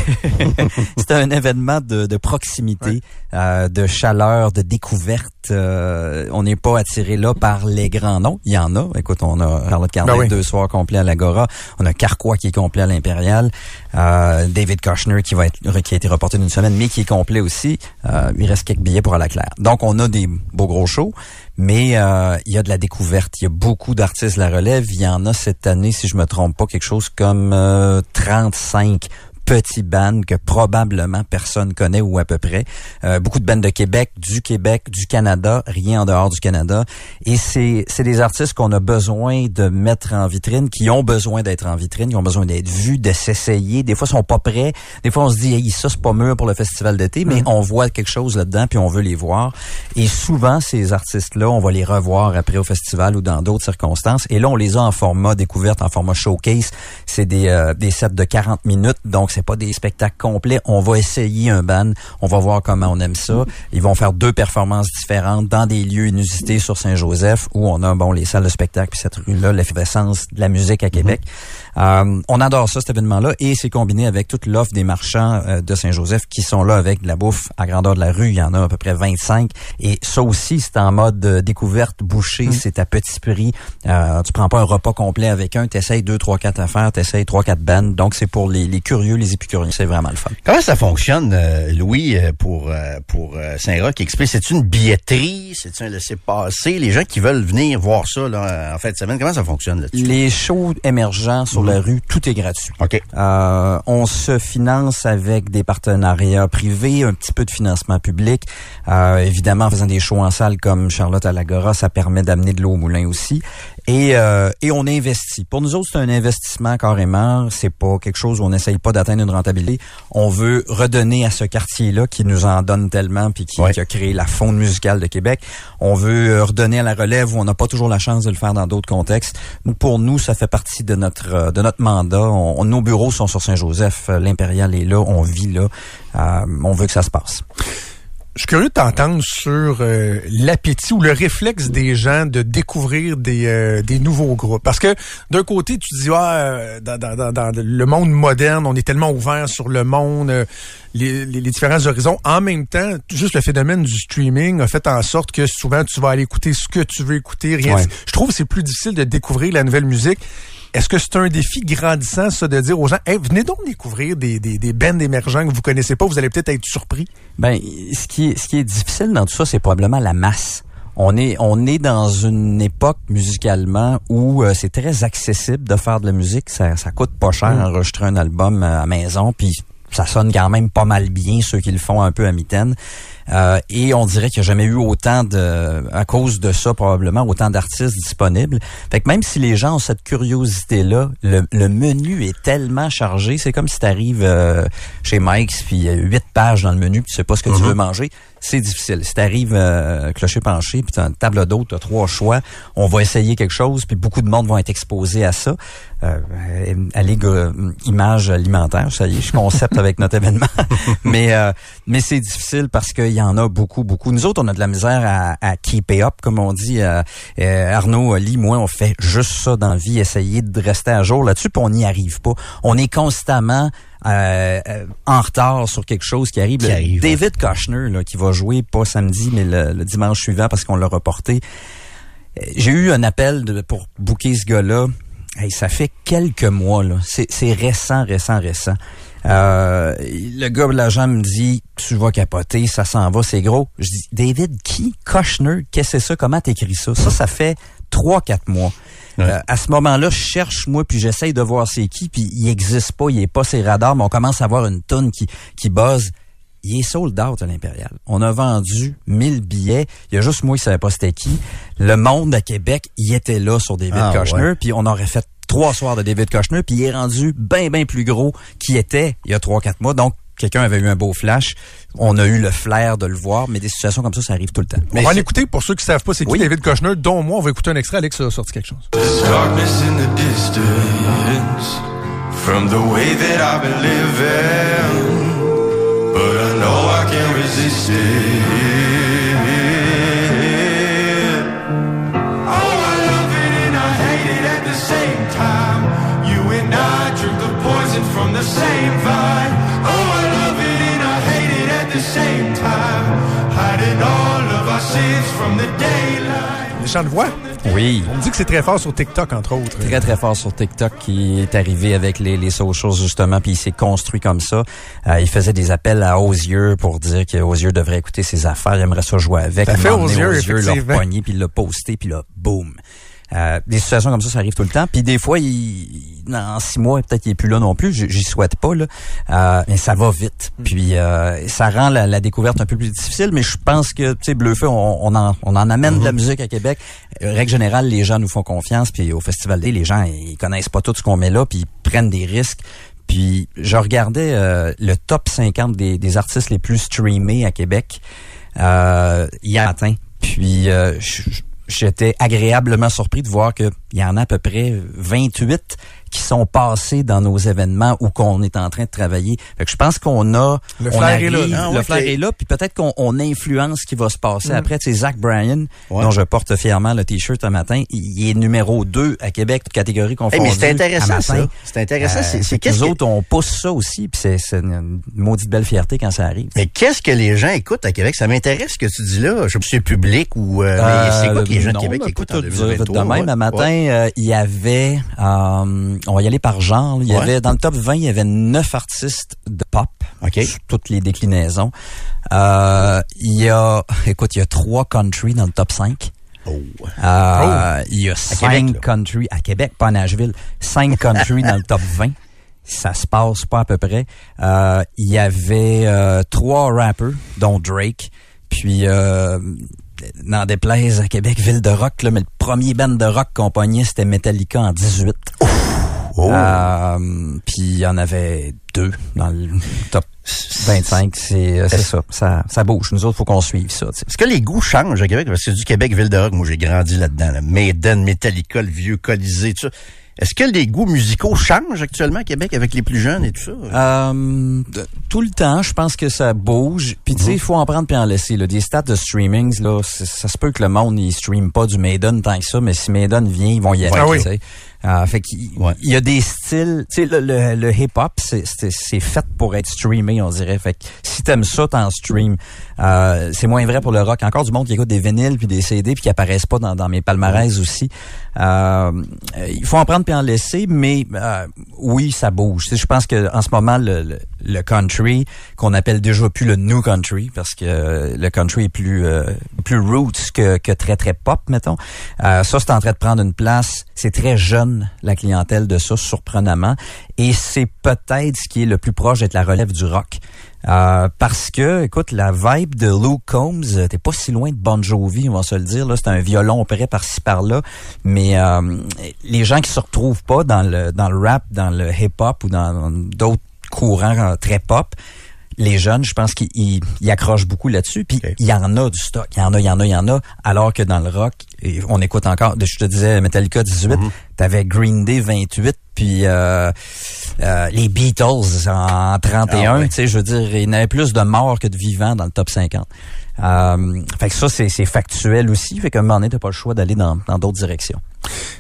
c'est un événement de, de proximité, euh, de chaleur, de découverte. Euh, on n'est pas attiré là par les grands noms. Il y en a. Écoute, on a Charlotte Carnet Ben oui. deux soirs complets à l'Agora. On a Carquois qui est complet à l'Impérial. Euh, David Kushner qui va être qui a été reporté d'une semaine, mais qui est complet aussi. Euh, il reste quelques billets pour à la Claire. Donc on a des beaux gros shows. Mais euh, il y a de la découverte. Il y a beaucoup d'artistes la relève. Il y en a cette année, si je me trompe pas, quelque chose comme euh, 35 petits bands que probablement personne connaît ou à peu près. Euh, beaucoup de bands de Québec, du Québec, du Canada, rien en dehors du Canada. Et c'est c'est des artistes qu'on a besoin de mettre en vitrine, qui ont besoin d'être en vitrine, qui ont besoin d'être vus, de s'essayer. Des fois, ils sont pas prêts. Des fois, on se dit, hey, ça, c'est pas mûr pour le festival d'été, mais on voit quelque chose là-dedans, puis on veut les voir. Et souvent, ces artistes-là, on va les revoir après au festival ou dans d'autres circonstances. Et là, on les a en format découverte, en format showcase. C'est des, euh, des sets de 40 minutes, donc c'est pas des spectacles complets. On va essayer un ban, on va voir comment on aime ça. Ils vont faire deux performances différentes dans des lieux inusités sur Saint-Joseph où on a bon les salles de spectacle puis cette rue-là, l'effervescence de la musique à Québec. Euh, on adore ça cet événement-là et c'est combiné avec toute l'offre des marchands euh, de Saint-Joseph qui sont là avec de la bouffe à grandeur de la rue. Il y en a à peu près 25 et ça aussi c'est en mode euh, découverte bouchée. C'est à petit prix. Euh, tu prends pas un repas complet avec un, t'essayes deux, trois, quatre affaires, t'essayes trois, quatre bandes. Donc c'est pour les, les curieux, les épicuriens. C'est vraiment le fun. Comment ça fonctionne, euh, Louis, pour euh, pour Saint-Roch Express? C'est une billetterie? C'est un laisser-passer? Les gens qui veulent venir voir ça là, en fin de semaine, comment ça fonctionne là-dessus? Les shows émergents sur la rue, tout est gratuit. Euh, on se finance avec des partenariats privés, un petit peu de financement public. Euh, évidemment, en faisant des shows en salle comme Charlotte à l'Agora, ça permet d'amener de l'eau au moulin aussi. Et, euh, et on investit. Pour nous autres, c'est un investissement carrément. C'est pas quelque chose où on n'essaye pas d'atteindre une rentabilité. On veut redonner à ce quartier-là qui nous en donne tellement puis qui, Ouais. qui a créé la faune musicale de Québec. On veut euh, redonner à la relève où on n'a pas toujours la chance de le faire dans d'autres contextes. Pour nous, ça fait partie de notre euh, de notre mandat. On- on- nos bureaux sont sur Saint-Joseph. Euh, L'Impérial est là. On vit là. Euh, on veut que ça se passe. Je suis curieux de t'entendre sur euh, l'appétit ou le réflexe des gens de découvrir des, euh, des nouveaux groupes. Parce que d'un côté, tu dis, ah, euh, dans, dans, dans, dans le monde moderne, on est tellement ouvert sur le monde, euh, les, les, les différents horizons. En même temps, juste le phénomène du streaming a fait en sorte que souvent, tu vas aller écouter ce que tu veux écouter. Rien. Ouais. Je trouve que c'est plus difficile de découvrir la nouvelle musique. Est-ce que c'est un défi grandissant, ça, de dire aux gens, hey, venez donc découvrir des, des, des bands émergents que vous connaissez pas, vous allez peut-être être surpris? Ben, ce qui est, ce qui est difficile dans tout ça, c'est probablement la masse. On est, on est dans une époque musicalement où euh, c'est très accessible de faire de la musique. Ça, ça coûte pas cher enregistrer un album euh, à maison, puis ça sonne quand même pas mal bien ceux qui le font un peu à mitaine. Euh, et on dirait qu'il n'y a jamais eu autant de, à cause de ça probablement, autant d'artistes disponibles. Fait que même si les gens ont cette curiosité-là, le, le menu est tellement chargé, c'est comme si tu arrives chez Mike's puis il y a huit pages dans le menu puis tu sais pas ce que tu veux manger. C'est difficile. Si tu arrives clocher penché puis tu as une table d'hôte, tu as trois choix, on va essayer quelque chose puis beaucoup de monde vont être exposés à ça. Euh, allez, euh, image alimentaire, ça y est, je concept avec notre événement. mais euh, mais c'est difficile parce qu'il y en a beaucoup, beaucoup. Nous autres, on a de la misère à, à keep it up, comme on dit. Euh, euh, Arnaud, Ali, moi, on fait juste ça dans la vie, essayer de rester à jour là-dessus, puis on n'y arrive pas. On est constamment euh, en retard sur quelque chose qui arrive. Qui arrive, David Kochner, là, qui va jouer pas samedi, mais le, le dimanche suivant parce qu'on l'a reporté. J'ai eu un appel de, pour booker ce gars-là. Hey, ça fait quelques mois, là. C'est récent, récent, récent. Euh, le gars, l'agent me dit, tu vas capoter, ça s'en va, c'est gros. Je dis, David, qui? Kochner? Qu'est-ce que c'est ça? Comment t'écris ça? Ça, ça fait trois, quatre mois. Ouais. Euh, à ce moment-là, je cherche, moi, puis j'essaye de voir c'est qui, puis il existe pas, il est pas ses radars, mais on commence à voir une tonne qui, qui buzz. Il est sold out à l'Impérial. On a vendu 1000 billets. Il y a juste moi qui savais pas c'était qui. Le monde à Québec, il était là sur David Ah, Kochner, puis on aurait fait trois soirs de David Kochner, puis il est rendu bien, bien plus gros qu'il était il y a trois, quatre mois. Donc, quelqu'un avait eu un beau flash. On a eu le flair de le voir, mais des situations comme ça, ça arrive tout le temps. on va l'écouter pour ceux qui savent pas c'est qui Oui. David Kochner, dont moi, on va écouter un extrait. Alex a sorti quelque chose. There's darkness in the distance from the way that I've been living, but I know I can't resist it. Oh, I love it and I hate it at the same time. You and I drink the poison from the same vine. Oh, I love it and I hate it at the same time. Hiding all of our sins from the daylight. Oui. On me dit que c'est très fort sur TikTok, entre autres. Très, très fort sur TikTok qui est arrivé avec les, les socials, justement, puis il s'est construit comme ça. Euh, il faisait des appels à Osier pour dire que Osier devrait écouter ses affaires, il aimerait ça jouer avec. Ça Il fait Osier, l'a effectivement. poigné, puis il l'a posté, puis là, boum. Euh, des situations comme ça, ça arrive tout le temps. Puis des fois, il, dans six mois, peut-être qu'il est plus là non plus. J'y souhaite pas là, Euh, mais ça va vite. Puis euh, ça rend la, la découverte un peu plus difficile. Mais je pense que tu sais, Bluefeu, on, on en, on en amène de la musique à Québec. Euh, règle générale, les gens nous font confiance. Puis au festival D, les gens ils connaissent pas tout ce qu'on met là, puis ils prennent des risques. Puis je regardais euh, le top 50 des, des artistes les plus streamés à Québec euh, hier matin. Puis euh, je- j'étais agréablement surpris de voir qu'il y en a à peu près 28 qui sont passés dans nos événements ou qu'on est en train de travailler. Fait que je pense qu'on a Le on flair est là. arrive- Ah, le ouais, flair est là, puis peut-être qu'on on influence ce qui va se passer Mm. après. Sais, Zach Bryan, Ouais. dont je porte fièrement le t-shirt un matin, il est numéro 2 à Québec, toute catégorie Hey, confondue. mais c'est intéressant, ça. C'est intéressant. Euh, c'est, c'est qu'est-ce nous que- autres, on pousse ça aussi, puis c'est, c'est une maudite belle fierté quand ça arrive. Mais qu'est-ce que les gens écoutent à Québec? Ça m'intéresse ce que tu dis là. Je suis public ou... euh, mais c'est quoi que les gens de Québec écoutent en tout dire 2023? De même, ouais? un matin, Ouais. euh, il y avait, euh, on va y aller par genre, il y Ouais. avait, dans le top 20, il y avait neuf artistes de pop. OK. Sur toutes les déclinaisons. Euh, il y a, écoute, il y a trois country dans le top 5. Oh. Euh, Il y a cinq Québec, country à Québec, pas à Nashville. Cinq country dans le top 20. Ça se passe pas à peu près. Euh, Il y avait euh, trois rappers, dont Drake. Puis, euh, n'en déplaise à Québec, ville de rock, là, mais le premier band de rock qu'on pognait, c'était Metallica en 18. Oh. Euh, puis il y en avait deux dans le top 25. C'est euh, ça, ça. Ça bouge. Nous autres, faut qu'on suive ça. Est-ce que les goûts changent à Québec? Parce que c'est du Québec, Ville de Rock. Moi, j'ai grandi là-dedans. Là. Maiden, Metallica, le vieux Colisée, tout ça. Est-ce que les goûts musicaux changent actuellement à Québec avec les plus jeunes et tout ça? Euh, tout le temps, je pense que ça bouge. Puis tu sais, il faut en prendre puis en laisser. Là. Des stats de streamings, là, ça se peut que le monde il stream pas du Maiden tant que ça, mais si Maiden vient, ils vont y aller. Ah oui. Euh, fait qu'il Ouais. y a des styles, tu sais, le, le, le hip-hop, c'est- fait pour être streamé, on dirait. Fait que si t'aimes ça, t'en stream. Euh, c'est moins vrai pour le rock. Encore du monde qui écoute des vinyles puis des CD puis qui apparaissent pas dans, dans mes palmarès aussi. Euh, il faut en prendre puis en laisser, mais euh, oui, ça bouge. Je pense que en ce moment, le, le, le country, qu'on appelle déjà plus le new country, parce que euh, le country est plus euh, plus roots que, que très très pop, mettons. Euh, ça, c'est en train de prendre une place. C'est très jeune la clientèle de ça, surprenamment, et c'est peut-être ce qui est le plus proche d'être la relève du rock. Euh, parce que, écoute, la vibe de Luke Combs, euh, t'es pas si loin de Bon Jovi, on va se le dire. Là, c'est un violon près par-ci par-là, mais euh, les gens qui se retrouvent pas dans le dans le rap, dans le hip-hop ou dans d'autres courants euh, très pop, les jeunes, je pense qu'ils ils- ils accrochent beaucoup là-dessus. Puis il y en a du stock, il y en a, il y en a, il y en a. Alors que dans le rock, on écoute encore. Je te disais Metallica 18, t'avais Green Day 28, puis euh, euh, les Beatles en 31. Ah ouais. Tu sais, je veux dire, il y en avait plus de morts que de vivants dans le top 50. Euh, fait que ça, c'est c'est factuel aussi. Fait qu'à un moment donné, t'as pas le choix d'aller dans dans d'autres directions.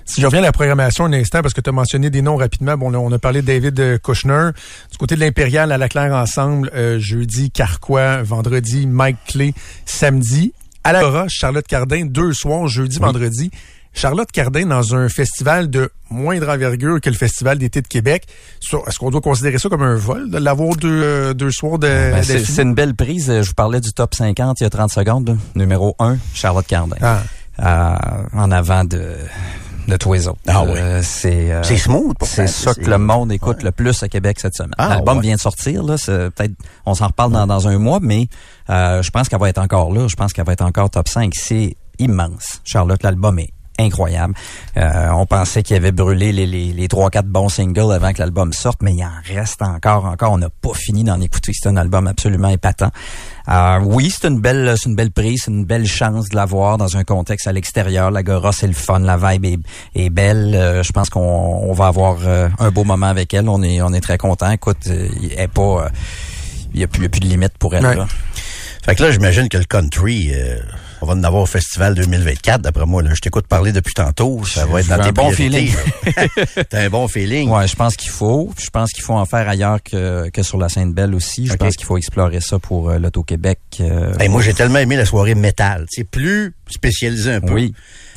Si je reviens à la programmation un instant, parce que tu as mentionné des noms rapidement. Bon, là, on a parlé de David euh, Kushner. Du côté de l'Impérial, à la Claire Ensemble, euh, jeudi, Carquois, vendredi, Mike Clay, samedi. À la Cora, Charlotte Cardin, deux soirs, jeudi, vendredi. Charlotte Cardin dans un festival de moindre envergure que le Festival d'été de Québec. Ça, Est-ce qu'on doit considérer ça comme un vol de l'avoir deux, euh, deux soirs de, Ben, c'est une belle prise. Je vous parlais du top 50 il y a 30 secondes. là. Numéro 1, Charlotte Cardin. Ah. Euh, en avant de, de tous les autres. Ah oui. Euh, c'est euh, C'est smooth C'est ça que le monde écoute ouais. le plus à Québec cette semaine. Ah, L'album ouais. vient de sortir. là. C'est Peut-être on s'en reparle dans, dans un mois, mais euh, je pense qu'elle va être encore là. Je pense qu'elle va être encore top 5. C'est immense. Charlotte, l'album est incroyable. Euh, on pensait qu'il avait brûlé les, les, les 3-4 bons singles avant que l'album sorte, mais il en reste encore, encore. On n'a pas fini d'en écouter. C'est un album absolument épatant. Euh, oui, c'est une belle, c'est une belle prise, c'est une belle chance de l'avoir dans un contexte à l'extérieur. L'agora, c'est le fun, la vibe est, est belle. Euh, je pense qu'on on va avoir euh, un beau moment avec elle. On est, on est très content. Écoute, euh, il est pas, euh, il y y a plus de limite pour elle. Ouais. là. Fait que là, j'imagine que le country, euh, on va en avoir au Festival 2024, d'après moi. Là. Je t'écoute parler depuis tantôt. Ça va être dans tes un bon feeling. T'as un bon feeling. Ouais, je pense qu'il faut. Je pense qu'il faut en faire ailleurs que, que sur la Sainte-Belle aussi. Je pense qu'il faut explorer ça pour euh, l'Auto-Québec. euh, Hey, moi, j'ai tellement aimé la soirée métal. C'est plus spécialisé un peu. Oui.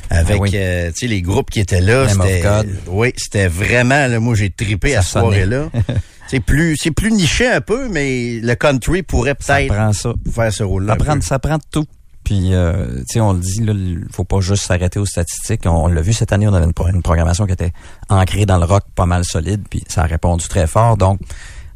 Avec Ah oui. euh, tu sais, les groupes qui étaient là. C'était, oui, c'était vraiment, là, moi, j'ai tripé à cette soirée-là. c'est plus, c'est plus niché un peu, mais le country pourrait peut-être prend ça. faire ce rôle-là. Ça prend, ça prend tout. Puis, euh, tu sais, on le dit, là, il faut pas juste s'arrêter aux statistiques. On, l'a vu cette année, on avait une, pro- une programmation qui était ancrée dans le rock pas mal solide, puis ça a répondu très fort. Donc,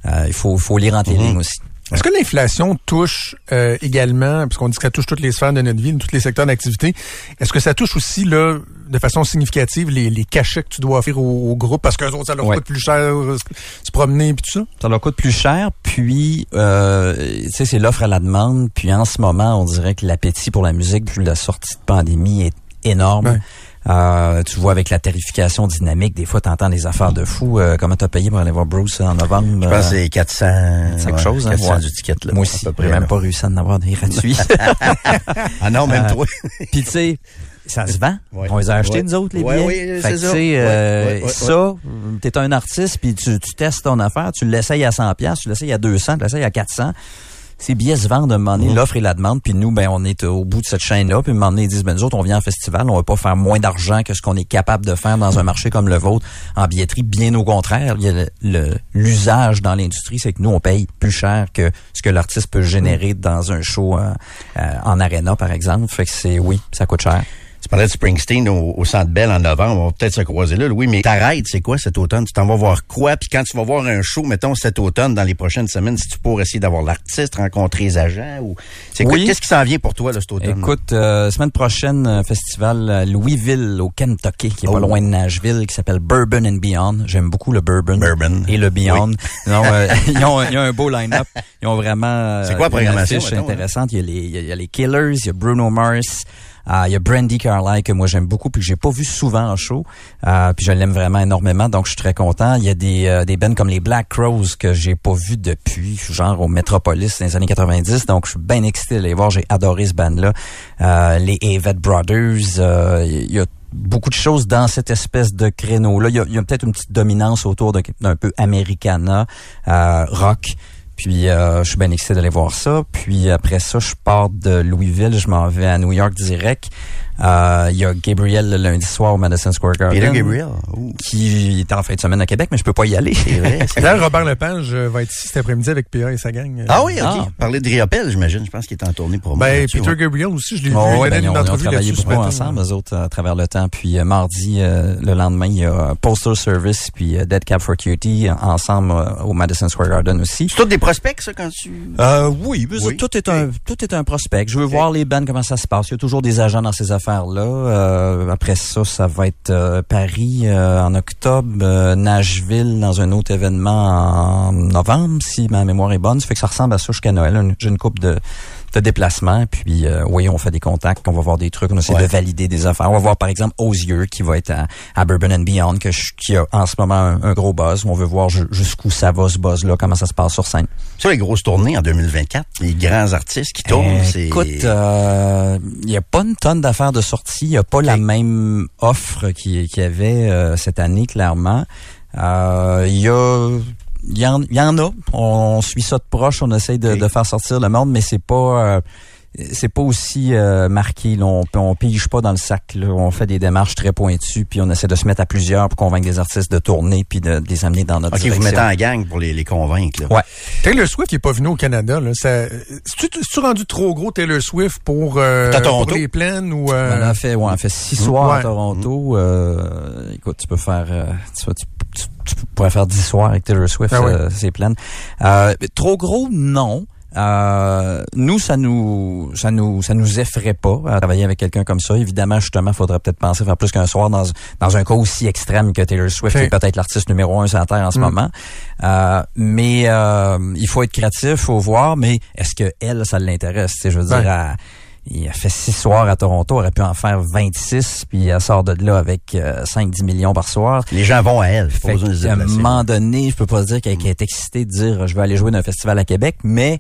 euh, il faut, faut lire entre les lignes aussi. Est-ce que l'inflation touche euh, également, puisqu'on dit que ça touche toutes les sphères de notre vie, tous les secteurs d'activité, est-ce que ça touche aussi là, de façon significative les, les cachets que tu dois offrir au, au groupe parce qu'eux autres, ça leur Ouais. coûte plus cher euh, se promener puis tout ça? Ça leur coûte plus cher, puis euh, tu sais, c'est l'offre à la demande. Puis en ce moment, on dirait que l'appétit pour la musique, vu la sortie de pandémie, est énorme. Ouais. Euh, tu vois, avec la tarification dynamique, des fois, tu entends des affaires de fou. Euh, comment t'as payé pour aller voir Bruce en novembre? Je pense que Euh, c'est 400, c'est quelque ouais, chose, hein? 400 Ouais. du ticket. Là, Moi aussi, j'ai même là. pas réussi à en avoir des gratuits. Ah non, même Euh, toi. Puis tu sais, ça se vend. Ouais. On les a achetés, Ouais. nous autres, les Ouais, billets. oui, fait c'est que tu ça. sais, Ouais, euh, ouais, ouais, ça, t'es un artiste, puis tu, tu testes ton affaire, tu l'essayes à 100 pièces, tu l'essayes à 200, tu l'essayes à 400. Ces billets se vendent à un moment donné, l'offre et la demande, puis nous, ben, on est au bout de cette chaîne-là, puis à un moment donné, ils disent, ben, nous autres, on vient en festival, on va pas faire moins d'argent que ce qu'on est capable de faire dans un marché comme le vôtre en billetterie. Bien au contraire, il y a le- le- l'usage dans l'industrie, c'est que nous, on paye plus cher que ce que l'artiste peut générer dans un show euh, euh, en arena, par exemple. Fait que c'est, oui, ça coûte cher. Tu parlais de Springsteen au, au Centre Bell en novembre. On va peut-être se croiser là, Louis. Mais ta ride, c'est quoi cet automne? Tu t'en vas voir quoi? Puis quand tu vas voir un show, mettons, cet automne, dans les prochaines semaines, si tu pourrais essayer d'avoir l'artiste, rencontrer les agents ou... C'est quoi? Oui. Qu'est-ce qui s'en vient pour toi, là, cet automne? Écoute, euh, semaine prochaine, un festival Louisville, au Kentucky, qui est Oh. pas loin de Nashville, qui s'appelle Bourbon and Beyond. J'aime beaucoup le Bourbon. Bourbon. Et le Beyond. Non, euh, ils, ont, ils ont un beau line-up. Ils ont vraiment... euh, C'est quoi la une programmation, hein? intéressante. Il, y a les, il y a- les Killers, il y a Bruno Mars, euh, il y a Brandy Carlyle que moi j'aime beaucoup puis que j'ai pas vu souvent en show. Euh, puis je l'aime vraiment énormément donc je suis très content. Il y a des euh, des bands comme les Black Crows que j'ai pas vu depuis genre au Metropolis dans les années 90 donc je suis bien excité d'aller voir. J'ai adoré ce band là. Euh, les Avett Brothers, euh, il y a beaucoup de choses dans cette espèce de créneau-là. Il y a, a peut-être une petite dominance autour d'un d'un peu Americana, euh, rock. Puis euh, je suis bien excité d'aller voir ça. Puis après ça, je pars de Louisville, je m'en vais à New York direct. Euh, Il y a Gabriel le lundi soir au Madison Square Garden. Peter Gabriel. Ouh. Qui est en fin de semaine à Québec, mais je peux pas y aller. C'est vrai. c'est vrai. D'ailleurs, Robert Lepage euh, va être ici cet après-midi avec PA et sa gang. Ah oui, OK. Ah. Parler de Riopel, j'imagine. Je pense qu'il est en tournée pour moi. Ben, Peter. Gabriel aussi, je l'ai vu. Oh, il ouais, ben, ont entrevue travaillé beaucoup matin. ensemble, eux autres, à travers le temps. Puis euh, mardi, euh, le lendemain, il y a Postal Service puis euh, Dead Cab for Cutie ensemble euh, au Madison Square Garden aussi. C'est tous des prospects, ça, quand tu... Euh, oui, mais Oui. tout est un tout est un prospect. Je veux voir les bands comment ça se passe. Il y a toujours des agents dans ces Euh, après ça, ça va être euh, Paris euh, en octobre, Nashville dans un autre événement en novembre, si ma mémoire est bonne. Ça fait que ça ressemble à ça jusqu'à Noël. J'ai une coupe de de déplacements, puis euh, oui, on fait des contacts, on va voir des trucs, on essaie Ouais. de valider des affaires. On va voir par exemple Osier qui va être à, à Bourbon and Beyond, que je- qui a en ce moment un, un gros buzz. On veut voir ju- jusqu'où ça va ce buzz-là, comment ça se passe sur scène. Ça, les grosses tournées en 2024, les grands artistes qui tournent, Euh, c'est... Écoute, il n'y a pas une tonne d'affaires de sortie. Il n'y a pas la même offre qu'il qu'il y avait euh, cette année, clairement. Euh, Il y a... Il y, en, il y en a. On, suit ça de proche. On essaye de, de faire sortir le monde, mais c'est pas... euh, c'est pas aussi euh, marqué. Là. On, on pige pas dans le sac. Là. On fait des démarches très pointues, puis on essaie de se mettre à plusieurs pour convaincre des artistes de tourner, puis de, de les amener dans notre OK, vous direction. mettez en gang pour les, les convaincre. Là. Ouais. Taylor Swift qui est pas venu au Canada, là, ça, c'est-tu, c'est-tu rendu trop gros Taylor Swift pour, euh, pour les plaines ou, On euh, a fait, ouais, on a fait six soirs Ouais. à Toronto. Euh, écoute, tu peux faire, euh, tu, vois, tu, tu- pourrais faire dix soirs avec Taylor Swift, Ah euh, c'est plein. Euh, trop gros, non. Euh, nous, ça nous, ça nous, ça nous effraie pas à travailler avec quelqu'un comme ça. Évidemment, justement, faudrait peut-être penser faire plus qu'un soir dans, dans un cas aussi extrême que Taylor Swift, qui est peut-être l'artiste numéro un sur la terre en ce Mm. moment. Euh, mais euh, il faut être créatif, faut voir. Mais est-ce que elle, ça l'intéresse? Je veux dire. elle- il a fait six soirs à Toronto, aurait pu en faire 26, puis elle sort de là avec euh, 5-10 millions par soir. Les gens vont à elle. Fait qu'à un moment donné, je peux pas dire qu'elle est excitée de dire je vais aller jouer dans un festival à Québec, mais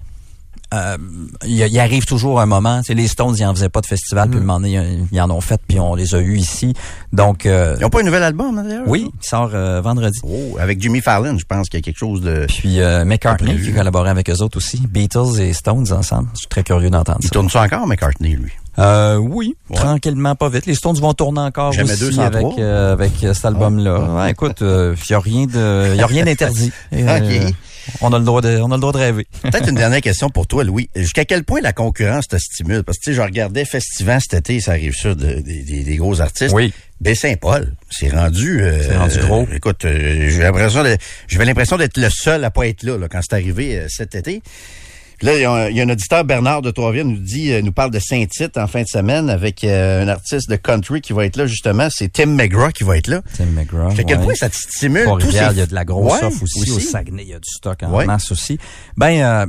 il, a- il arrive toujours un moment. Tu sais, les Stones, ils en faisaient pas de festival, puis à un moment donné, ils, en ont fait, puis on les a eus ici. Donc, euh, Ils n'ont pas un nouvel album, hein, d'ailleurs? oui, qui sort euh, vendredi. Oh, avec Jimmy Fallon, je pense qu'il y a quelque chose de... Puis euh, McCartney qui collaborait avec eux autres aussi. Beatles et Stones ensemble. Je suis très curieux d'entendre Il ça. tourne ça encore, McCartney, lui? Euh, oui, Ouais. tranquillement, pas vite. Les Stones vont tourner encore aussi 203. avec euh, avec euh, cet album-là. Ouais, écoute, il y a rien de y a rien d'interdit. Euh. On a le droit de on a le droit de rêver. Peut-être une dernière question pour toi, Louis. Jusqu'à quel point la concurrence te stimule? Parce que, tu sais, je regardais Festivant cet été, ça arrive sur de- des- gros artistes. Oui. Baie-Saint-Paul, c'est rendu... euh, C'est rendu gros. écoute, euh, j'ai l'impression de- j'avais l'impression d'être le seul à pas être là, là, quand c'est arrivé euh, cet été. Là, il y, a un, il y a un auditeur, Bernard de Trois-Rivières, nous dit, euh, nous parle de Saint-Tite en fin de semaine avec euh, un artiste de country qui va être là, justement. C'est Tim McGraw qui va être là. Tim McGraw. Jusqu'à quel ouais. point ça te stimule? Ces- il y a de la grosse Ouais, offre aussi. Au Saguenay, il y a du stock en Ouais. masse aussi. Ben, euh,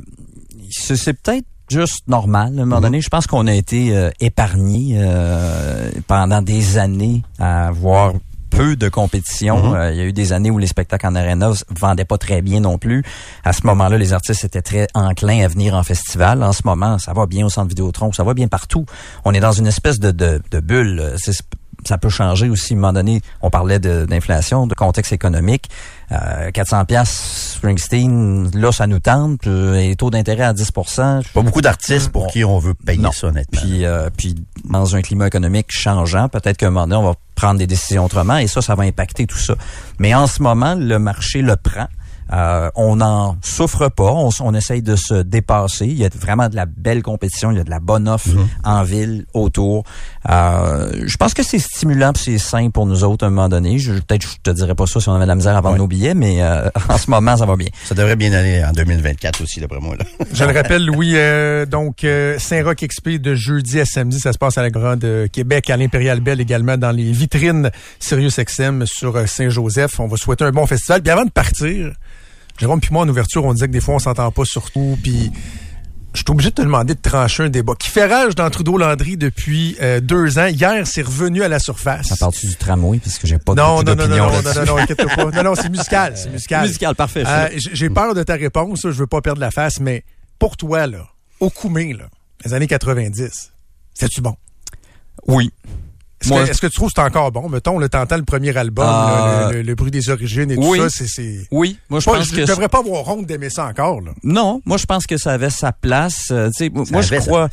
c'est peut-être juste normal. À un moment donné, je pense qu'on a été euh, épargné euh, pendant des années à avoir peu de compétition. Mhm. Euh, il y a eu des années où les spectacles en arena vendaient pas très bien non plus. À ce moment-là, les artistes étaient très enclins à venir en festival. En ce moment, ça va bien au centre Vidéotron, ça va bien partout. On est dans une espèce de, de, de bulle. Euh, C'est- ça peut changer aussi. À un moment donné, on parlait d'inflation, de, contexte économique. Euh, 400 pièces Springsteen, là, ça nous tente. Les taux d'intérêt à 10 Pas beaucoup d'artistes pour qui on veut payer Non. ça, honnêtement. puis, euh, puis dans un climat économique changeant, peut-être qu'à un moment donné, on va prendre des décisions autrement et ça, ça va impacter tout ça. Mais en ce moment, le marché le prend. Euh, on n'en souffre pas, on, on essaye de se dépasser. Il y a vraiment de la belle compétition, il y a de la bonne offre en ville, autour. Euh, je pense que c'est stimulant, c'est sain pour nous autres à un moment donné. Je- Peut-être je te dirais pas ça si on avait de la misère à vendre Ouais. nos billets, mais euh, en ce moment, ça va bien. Ça devrait bien aller en 2024 aussi, d'après moi. Là. Je le rappelle, Louis, euh, donc euh, Saint-Roch XP de jeudi à samedi, ça se passe à la Grande euh, Québec, à l'Impérial Belle également, dans les vitrines Sirius XM sur Saint-Joseph. On va souhaiter un bon festival. Puis avant de partir, Jérôme puis moi, en ouverture, on disait que des fois, on s'entend pas surtout, puis je suis obligé de te demander de trancher un débat qui fait rage dans Trudeau-Landry depuis euh, deux ans. Hier, c'est revenu à la surface. Ça parle-tu du tramway, parce que j'ai pas Non, non, non, non, non, non, non, non, inquiète pas. Non, non, c'est musical, c'est musical. Musical, parfait. Euh, J'ai peur de ta réponse, je veux pas perdre la face, mais pour toi, là, au Koumé, là, les années 90, c'est-tu bon? Oui. Est-ce que, est-ce que tu trouves que c'est encore bon? Mettons, là, t'entends le premier album, là, Euh, le, le- le bruit des origines et oui. tout ça, c'est... c'est- Oui, moi je Pas- pense je que devrais pas avoir honte d'aimer ça encore, là. non, moi je pense que ça avait sa place. Euh, tu sais, moi je crois.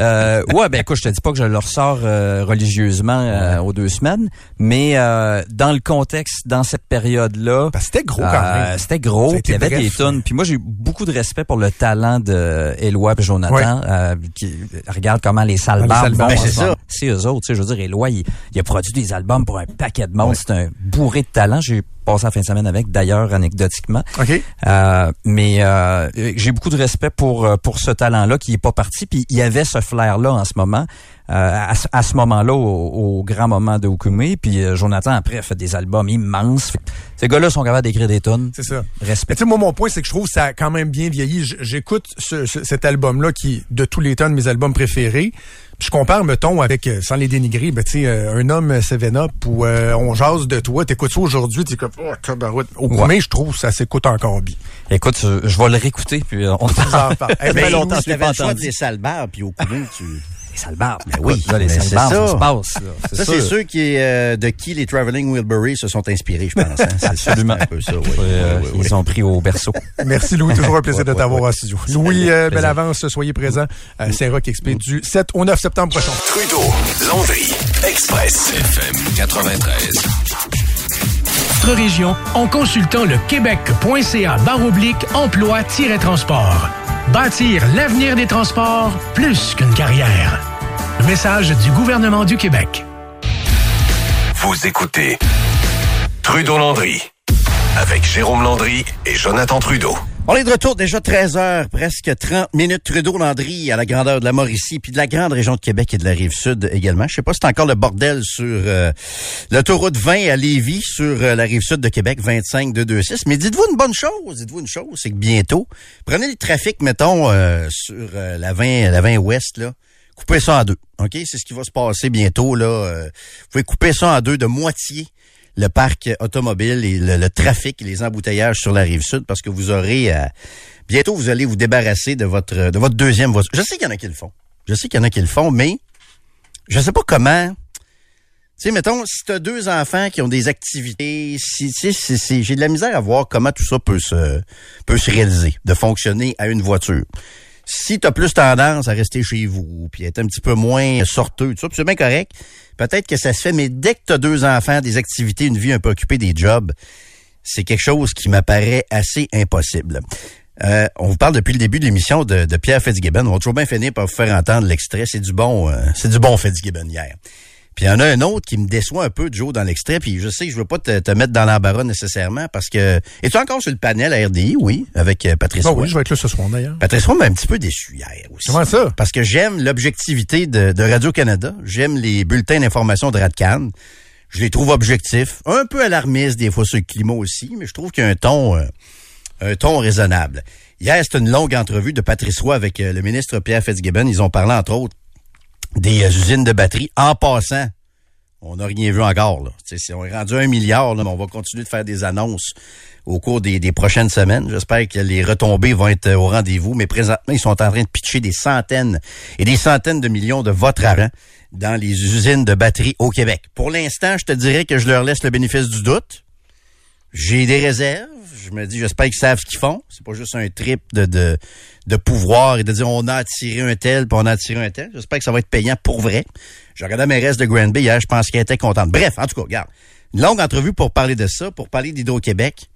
Euh, ouais, ben écoute, je te dis pas que je le ressors euh, religieusement euh, aux deux semaines, mais euh, dans le contexte, dans cette période-là, c'était gros quand euh, même. c'était gros, il y avait des tonnes. Puis moi j'ai eu beaucoup de respect pour le talent de Éloi et Jonathan. euh, qui regarde comment les salles Ah, vont. Ben, c'est ce ça. C'est eux autres. Tu sais, je veux dire, Éloi, il, il a produit des albums pour un paquet de monde. C'est un bourré de talent. J'ai passé la fin de semaine avec, d'ailleurs, anecdotiquement. OK? Euh, mais euh, j'ai beaucoup de respect pour euh, pour ce talent-là qui est pas parti. Puis il y avait ce flair-là en ce moment, à, ce- à ce moment-là, au, au grand moment de Okume. Puis euh, Jonathan après a fait des albums immenses. Fait que ces gars-là sont capables d'écrire des tonnes. C'est ça. Mais Respect. tu sais, moi, mon point, c'est que je trouve que ça a quand même bien vieilli. J'écoute ce- ce- cet album-là qui est de tous les temps de mes albums préférés. Puis je compare, mettons, avec, euh, sans les dénigrer, ben, tu sais, euh, un homme euh, Seven Up ou euh, on jase de toi, t'écoutes ça aujourd'hui, t'es comme, oh, tabarouette. Au Ouais. Koumé, je trouve que ça s'écoute encore bien. Écoute, je, je vais le réécouter. Puis euh, on On vous en parle. Eh Mais ben, longtemps que je pas entendu. puis au courant, tu... les salles barbes. Ben oui, là, les c'est barbes, ça ça. se passe. là. Ça, C'est c'est ceux qui, euh, de qui les Traveling Wilbury se sont inspirés, je pense. Hein? C'est- Absolument. C'est un peu ça, oui. Euh, Oui, oui, oui. Ils ont pris au berceau. Merci Louis, toujours un plaisir de ouais, t'avoir ouais. en studio. Louis euh. Bellavance, soyez présent à Saint-Roch XP du 7 au 9 septembre prochain. Trudeau, Landry, Express, FM 93. Votre région en consultant le québec.ca baroblique emploi-transport. Bâtir l'avenir des transports plus qu'une carrière. Message du gouvernement du Québec. Vous écoutez Trudeau Landry avec Jérôme Landry et Jonathan Trudeau. On est de retour déjà 13 heures, presque 30 minutes. Trudeau Landry à la grandeur de la Mauricie, puis de la grande région de Québec et de la rive sud également. Je sais pas si c'est encore le bordel sur euh, l'autoroute 20 à Lévis, sur euh, la rive sud de Québec, 25 226. Mais dites-vous une bonne chose, dites-vous une chose, c'est que bientôt, prenez le trafic, mettons, euh, sur euh, la 20, la 20 ouest, là. Coupez ça en deux. OK? C'est ce qui va se passer bientôt, là. Euh, vous pouvez couper ça en deux de moitié le parc automobile et le, trafic et les embouteillages sur la rive sud parce que vous aurez euh, bientôt vous allez vous débarrasser de votre de votre deuxième voiture. Je sais qu'il y en a qui le font. Je sais qu'il y en a qui le font, mais je sais pas comment. Tu sais, mettons, si tu as deux enfants qui ont des activités, si, sais, c'est- c'est- j'ai de la misère à voir comment tout ça peut se, peut se réaliser, de fonctionner à une voiture. Si tu plus tendance à rester chez vous, puis être un petit peu moins sorteux, tout ça, c'est bien correct, peut-être que ça se fait, mais dès que tu as deux enfants, des activités, une vie un peu occupée, des jobs, c'est quelque chose qui m'apparaît assez impossible. Euh, on vous parle depuis le début de l'émission de, de Pierre Fitzgibbon. On va toujours bien finir par vous faire entendre l'extrait. C'est du bon, euh, c'est du bon Fitzgibbon hier. Puis il y en a un autre qui me déçoit un peu, Joe, dans l'extrait. Puis je sais que je veux pas te, te mettre dans l'embarras nécessairement parce que... Es-tu encore sur le panel à RDI? Oui, avec euh, Patrice Bon, Roy. oui, je vais être là ce soir d'ailleurs. Patrice Roy m'a un petit peu déçu hier aussi. Comment ça? Parce que j'aime l'objectivité de, de Radio-Canada. J'aime les bulletins d'information de Radcan. Je les trouve objectifs. Un peu alarmistes des fois sur le climat aussi, mais je trouve qu'il y a un ton... euh, un ton raisonnable. Hier, c'était une longue entrevue de Patrice Roy avec euh, le ministre Pierre Fitzgibbon. Ils ont parlé, entre autres, des euh, usines de batterie. En passant, on n'a rien vu encore. Là. Si on est rendu un milliard, là, mais on va continuer de faire des annonces au cours des, prochaines semaines. J'espère que les retombées vont être au rendez-vous, mais présentement, ils sont en train de pitcher des centaines et des centaines de millions de à rang dans les usines de batterie au Québec. Pour l'instant, je te dirais que je leur laisse le bénéfice du doute. J'ai des réserves. Je me dis, j'espère qu'ils savent ce qu'ils font. C'est pas juste un trip de, de, de pouvoir et de dire on a attiré un tel, puis on a attiré un tel. J'espère que ça va être payant pour vrai. Je regardais mes restes de Granby hier, je pense qu'elle était contente. Bref, en tout cas, regarde. Une longue entrevue pour parler de ça, pour parler d'Hydro-Québec.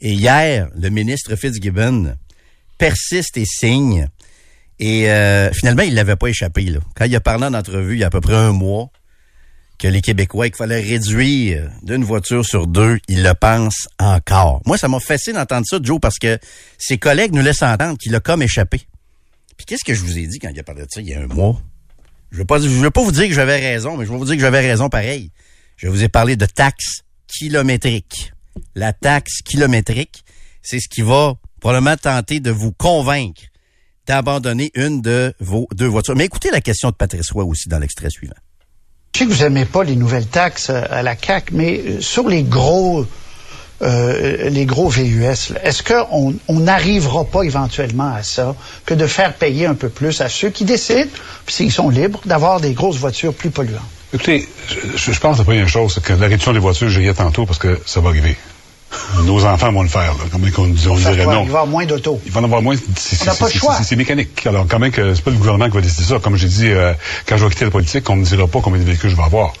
Et hier, le ministre Fitzgibbon persiste et signe. Et euh, finalement, il l'avait pas échappé. Là. Quand il a parlé en entrevue il y a à peu près un mois que les Québécois, qu'il fallait réduire d'une voiture sur deux, il le pense encore. Moi, ça m'a fasciné d'entendre ça, Joe, parce que ses collègues nous laissent entendre qu'il a comme échappé. Puis qu'est-ce que je vous ai dit quand il a parlé de ça il y a un mois? Je veux pas, je veux pas vous dire que j'avais raison, mais je vais vous dire que j'avais raison pareil. Je vous ai parlé de taxes kilométriques. La taxe kilométrique, c'est ce qui va probablement tenter de vous convaincre d'abandonner une de vos deux voitures. Mais écoutez la question de Patrice Roy aussi dans l'extrait suivant. Je sais que vous n'aimez pas les nouvelles taxes à la CAC, mais euh, sur les gros, euh, les gros VUS, est-ce qu'on on n'arrivera pas éventuellement à ça que de faire payer un peu plus à ceux qui décident, puis s'ils sont libres, d'avoir des grosses voitures plus polluantes? Écoutez, je, je pense que la première chose, c'est que la réduction des voitures, je riais tantôt parce que ça va arriver. Nos enfants vont le faire. Là. Comment qu'on on dirait non? Il va y avoir moins d'autos. Il va en avoir moins. C'est On n'a c'est- pas le c'est- choix. c'est- C'est mécanique. Alors, quand même que c'est pas le gouvernement qui va décider ça. Comme j'ai dit, euh, quand je vais quitter la politique, on me dira pas combien de véhicules je vais avoir.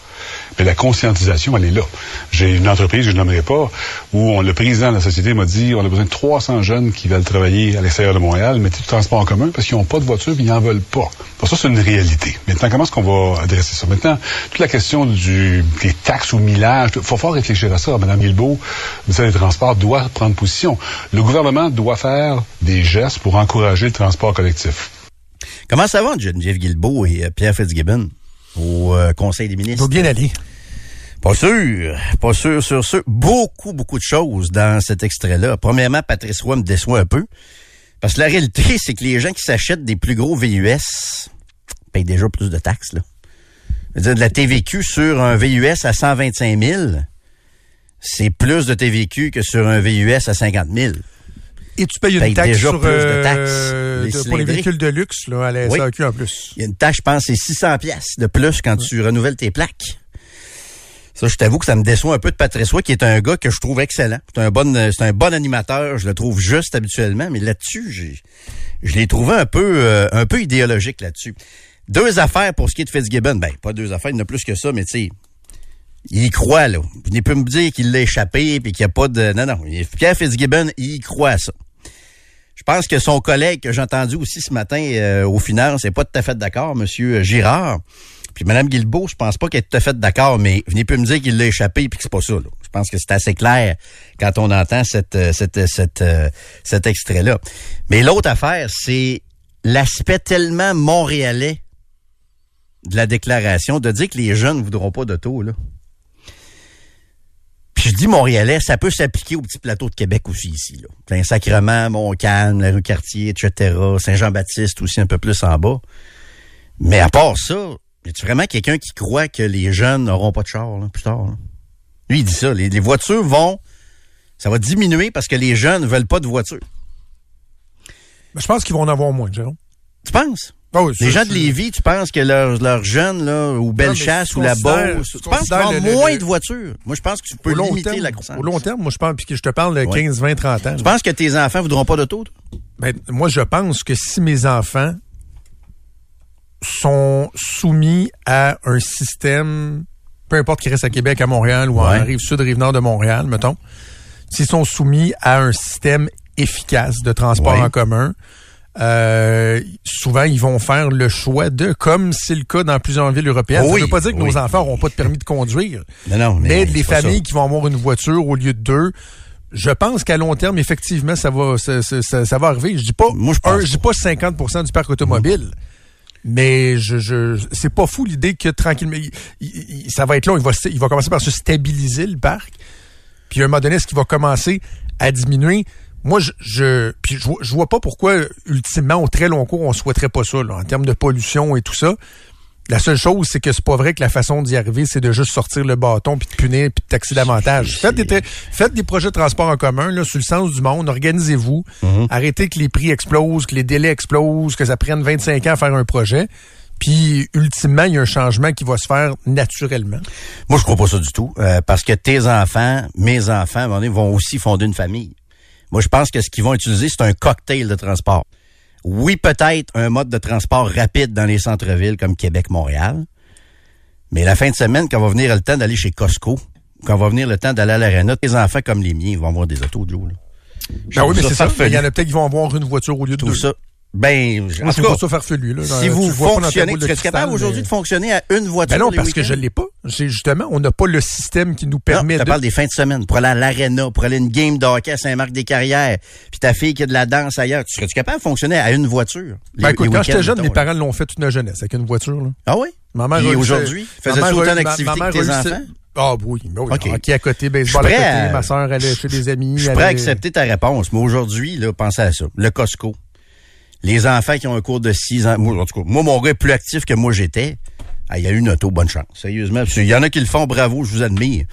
Mais la conscientisation, elle est là. J'ai une entreprise, je ne nommerai pas, où le président de la société m'a dit on a besoin de 300 jeunes qui veulent travailler à l'extérieur de Montréal, mettre du transport en commun parce qu'ils n'ont pas de voiture ils n'en veulent pas. Alors ça, c'est une réalité. Maintenant, comment est-ce qu'on va adresser ça? Maintenant, toute la question du, des taxes ou millage, il faut fort réfléchir à ça. Mme Guilbeault, le ministère des Transports, doit prendre position. Le gouvernement doit faire des gestes pour encourager le transport collectif. Comment ça va, Geneviève Guilbeault et euh, Pierre Fitzgibbon? Au euh, Conseil des ministres? Ça bien aller. Pas sûr, pas sûr, sûr, sûr. Beaucoup, beaucoup de choses dans cet extrait-là. Premièrement, Patrice Roy me déçoit un peu. Parce que la réalité, c'est que les gens qui s'achètent des plus gros VUS payent déjà plus de taxes, là. Je veux dire, de la TVQ sur un VUS à 125 000, c'est plus de TVQ que sur un VUS à 50 000. Et tu payes une Paye taxe sur, plus de euh, taxes, les de- pour les véhicules de luxe là, à la Oui. SAQ en plus. Il y a une taxe, je pense, c'est 600 pièces de plus quand tu renouvelles tes plaques. Ça, je t'avoue que ça me déçoit un peu de Patrice qui est un gars que je trouve excellent. C'est un bon, euh, c'est un bon animateur. Je le trouve juste habituellement, mais là-dessus, j'ai, je l'ai trouvé un peu, euh, un peu idéologique là-dessus. Deux affaires pour ce qui est de Fitzgibbon. Ben, pas deux affaires, il y en a plus que ça, mais tu sais, il y croit, là. Il peut me dire qu'il l'a échappé puis qu'il n'y a pas de, non, non. Pierre Fitzgibbon, il y croit à ça. Je pense que son collègue que j'ai entendu aussi ce matin euh, aux finances n'est pas tout à fait d'accord, Monsieur Girard. Puis Mme Guilbeault, je pense pas qu'elle est tout à fait d'accord, mais venez plus me dire qu'il l'a échappé puis que c'est pas ça. Je pense que c'est assez clair quand on entend cette, euh, cette, euh, cet extrait-là. Mais l'autre affaire, c'est l'aspect tellement montréalais de la déclaration de dire que les jeunes ne voudront pas d'auto. Puis je dis montréalais, ça peut s'appliquer au petit plateau de Québec aussi ici. Là. Plein Sacrement, Montcalm, la rue Cartier, etc. Saint-Jean-Baptiste aussi un peu plus en bas. Mais à part ça, y vraiment quelqu'un qui croit que les jeunes n'auront pas de char là, plus tard? là? Lui, il dit ça. Les, les voitures vont... Ça va diminuer parce que les jeunes veulent pas de voiture. Ben, je pense qu'ils vont en avoir moins, Jérôme. Tu penses? Ah oui, les gens de Lévis, tu penses que leurs leurs jeunes, là, ou Bellechasse, ou la Beauce, tu tu penses qu'ils le- le- moins de voitures? Moi, je pense que tu peux limiter terme, la croissance. au long terme, moi, je pense, puis que je te parle de Ouais. 15, 20, 30 ans. Tu là. penses que tes enfants voudront pas d'auto? Ben, moi, je pense que si mes enfants sont soumis à un système, peu importe qu'ils restent à Québec, à Montréal ou Ouais. en rive sud, rive nord de Montréal, mettons, s'ils sont soumis à un système efficace de transport Ouais. en commun, euh, souvent ils vont faire le choix de, comme c'est le cas dans plusieurs villes européennes. Oui, ça veut pas dire que oui. nos enfants n'auront pas de permis de conduire. Non, non, mais, les ça. familles qui vont avoir une voiture au lieu de deux, je pense qu'à long terme, effectivement, ça va, ça, ça- ça- ça va arriver. Je dis pas, Moi, je pense un, je dis pas 50% du parc automobile. Mais je, je c'est pas fou l'idée que tranquillement, il- il- il- ça va être long. Il va, il va commencer par se stabiliser le parc. Puis à un moment donné, est-ce qu'il va commencer à diminuer? Moi, je, je, puis je, vois- je vois pas pourquoi, ultimement, au très long cours, on souhaiterait pas ça, là, en termes de pollution et tout ça. La seule chose, c'est que c'est pas vrai que la façon d'y arriver, c'est de juste sortir le bâton, puis de punir, puis de taxer davantage. Faites des, faites des projets de transport en commun, là, sur le sens du monde, organisez-vous, arrêtez que les prix explosent, que les délais explosent, que ça prenne 25 ans à faire un projet. Puis, ultimement, il y a un changement qui va se faire naturellement. Moi, je crois pas ça du tout. euh, parce que tes enfants, mes enfants, vont aussi fonder une famille. Moi, je pense que ce qu'ils vont utiliser, c'est un cocktail de transport. Oui, peut-être un mode de transport rapide dans les centres-villes comme Québec, Montréal. Mais la fin de semaine, quand va venir le temps d'aller chez Costco, quand va venir le temps d'aller à l'aréna, tes enfants comme les miens vont avoir des autos. Là. Je Ben oui, mais c'est ça. Il y en a peut-être qui vont avoir une voiture au lieu de Tout deux. ça. Ben, je- tout pas ça farfelu, là. si vous fonctionnez, tu serais capable aujourd'hui mais- de fonctionner à une voiture Ben non, parce que je l'ai pas. C'est justement, on n'a pas le système qui nous Non, permet je te de. parle des fins de semaine. Pour aller à l'aréna, pour aller à une game de hockey à Saint-Marc-des-Carrières, puis ta fille qui a de la danse ailleurs, tu serais-tu capable de fonctionner à une voiture? Ben, écoute, quand j'étais jeune, mes parents l'ont fait toute notre jeunesse avec une voiture. Là. Ah oui? Ma mère Et aujourd'hui, ma faisais-tu autant ma- d'activités ma que tes enfants? Ah oui, ben oui. OK. Hockey à côté, baseball Je à côté. à- Ma soeur allait chez des amis. Je suis elle prêt à allait- accepter ta réponse, mais aujourd'hui, là, pensez à ça. Le Costco. Les enfants qui ont un cours de 6 ans. Moi, en tout cas, mon gars est plus actif que moi j'étais. Ah, il y a eu une auto, bonne chance. Sérieusement. Qu'il y en a qui le font, bravo, je vous admire.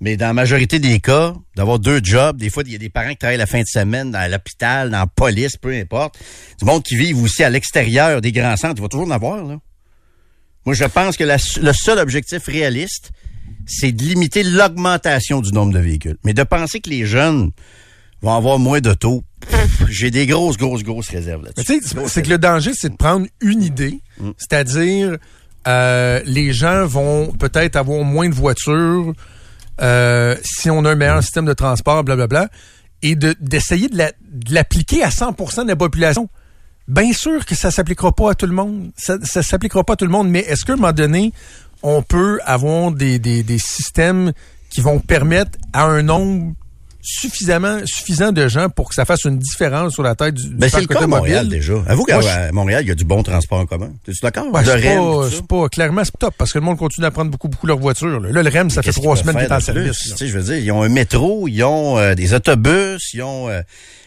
Mais dans la majorité des cas, d'avoir deux jobs, des fois, il y a des parents qui travaillent la fin de semaine dans l'hôpital, dans la police, peu importe. Du monde qui vivent aussi à l'extérieur des grands centres, il va toujours en avoir, là. Moi, je pense que le seul objectif réaliste, c'est de limiter l'augmentation du nombre de véhicules. Mais de penser que les jeunes vont avoir moins d'auto, j'ai des grosses, grosses, grosses réserves là-dessus. c'est- que le danger, c'est de prendre une idée, Mm. c'est-à-dire euh, les gens vont peut-être avoir moins de voitures euh, si on a un Mm. meilleur système de transport, blablabla, et de- d'essayer de la- de l'appliquer à 100% de la population. Bien sûr que ça s'appliquera pas à tout le monde. Ça, ça s'appliquera pas à tout le monde, mais est-ce qu'à un moment donné, on peut avoir des, des, des systèmes qui vont permettre à un nombre suffisamment suffisant de gens pour que ça fasse une différence sur la tête du, du Ben, c'est parc le cas à Montréal automobile? déjà. Avoue qu'à je- à Montréal, il y a du bon transport en commun. Es-tu d'accord? Ouais, le c'est pas, c'est pas, clairement, c'est top parce que le monde continue à prendre beaucoup, beaucoup leur voiture. Là, Là, le REM, ça fait trois semaines qu'il est en service. je veux dire, ils ont un métro, ils ont euh, des autobus, ils ont euh,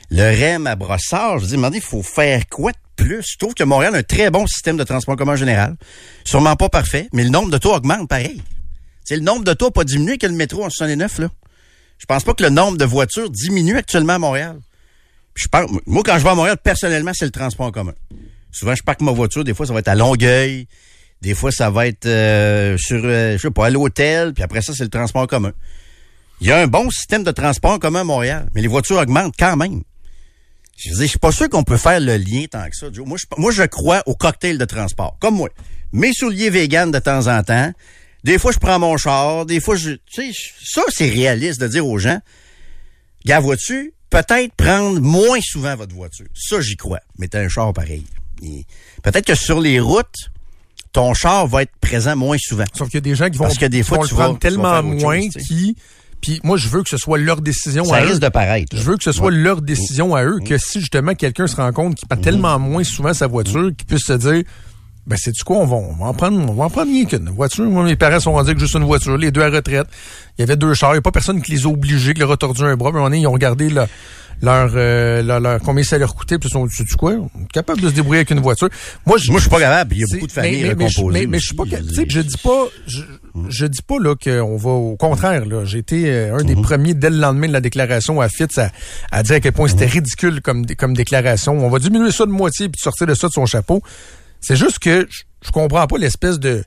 le REM à Brossard. Je veux dire, il faut faire quoi de plus? Je trouve que Montréal a un très bon système de transport en commun en général. Sûrement pas parfait, mais le nombre de tours augmente pareil. C'est le nombre de tours n'a pas diminué que le métro en 69, là. Je pense pas que le nombre de voitures diminue actuellement à Montréal. Je moi, quand je vais à Montréal, personnellement, c'est le transport commun. Souvent, je parque ma voiture. Des fois, ça va être à Longueuil. Des fois, ça va être euh, sur, euh, je sais pas, à l'hôtel. Puis après ça, c'est le transport commun. Il y a un bon système de transport en commun à Montréal, mais les voitures augmentent quand même. Je veux je suis pas sûr qu'on peut faire le lien tant que ça. Moi, je, moi, je crois au cocktail de transport. Comme moi. Mes souliers vegan de temps en temps. Des fois, je prends mon char. Des fois, je, tu sais, ça, c'est réaliste de dire aux gens, gars, vois-tu, peut-être prendre moins souvent votre voiture. Ça, j'y crois. Mais t'as un char pareil. Peut-être que sur les routes, ton char va être présent moins souvent. Sauf qu'il y a des gens qui vont, Parce que des fois, vont tu le vas- prendre tu vas tellement moins chose, qui... Puis moi, je veux que ce soit leur décision Ça à risque eux. de paraître. là. Je veux que ce soit Ouais. Mm. leur décision à eux, que si justement quelqu'un se rend compte qu'il prend Mm-hmm. tellement moins souvent sa voiture, qu'il puisse se dire, ben c'est du quoi, on va, on va en prendre, on va en prendre rien qu'une voiture. Moi, mes parents sont rendus avec juste une voiture, les deux à retraite. Il y avait deux chars, il n'y a pas personne qui les a obligés, qui leur a tordu un bras. Un moment donné, ils ont regardé le- leur, euh, leur, leur- combien ça leur coûtait, puis ils sont du quoi, on est capable de se débrouiller avec une voiture. Moi, je, Moi, je suis pas capable. Il y a beaucoup de familles mais, mais, recomposées. mais, mais je suis pas, tu sais, je dis pas, je, je dis pas là qu'on va au contraire là. J'ai été euh, un Mhm. des premiers dès le lendemain de la déclaration à Fitz à, à dire à quel point c'était Mhm. ridicule comme comme déclaration. On va diminuer ça de moitié puis sortir de ça de son chapeau. C'est juste que je, comprends pas l'espèce de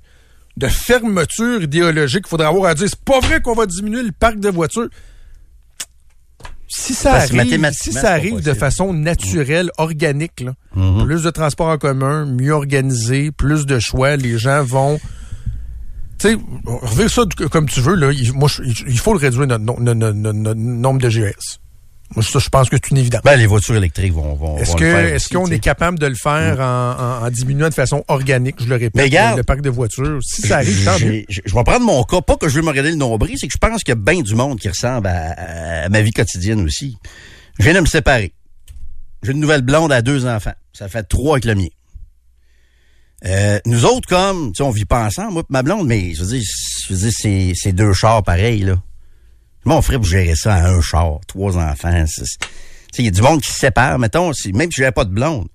de fermeture idéologique qu'il faudrait avoir à dire c'est pas vrai qu'on va diminuer le parc de voitures. Si ça Parce arrive, si ça arrive de façon naturelle, organique, là, Mhm. plus de transports en commun, mieux organisé, plus de choix, les gens vont. Tu sais, revire ça comme tu veux, là. Il, moi, il faut le réduire notre, no- no- no- no- no- nombre de GS. Moi, ça, je pense que c'est une évidence. Ben, les voitures électriques vont, vont, Est-ce vont que le faire est-ce aussi, qu'on est capable de le faire en, en- en diminuant de façon organique, je le répète, Mais regarde, le parc de voitures? Si ça arrive, tant mieux. Je vais prendre mon cas, pas que je veux me regarder le nombril, c'est que je pense qu'il y a bien du monde qui ressemble à, à ma vie quotidienne aussi. Je viens de me séparer. J'ai une nouvelle blonde à deux enfants. Ça fait trois avec le mien. Euh, nous autres, comme, tu sais, on vit pas ensemble, moi ma blonde, mais je veux dire, je veux dire, c'est, c'est deux chars pareils, là. Comment on ferait pour gérer ça à un char, trois enfants? il y a du monde qui se sépare, mettons, si, même si j'avais pas de blonde.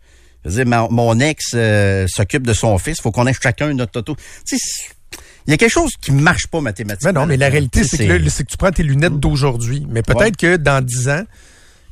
Je veux dire, mon ex euh, s'occupe de son fils, faut qu'on ait chacun notre auto. Tu sais, c'est- il y a quelque chose qui marche pas mathématiquement. Mais non, mais la réalité, c'est que, là, c'est que tu prends tes lunettes d'aujourd'hui. Mais peut-être Ouais. que dans 10 ans,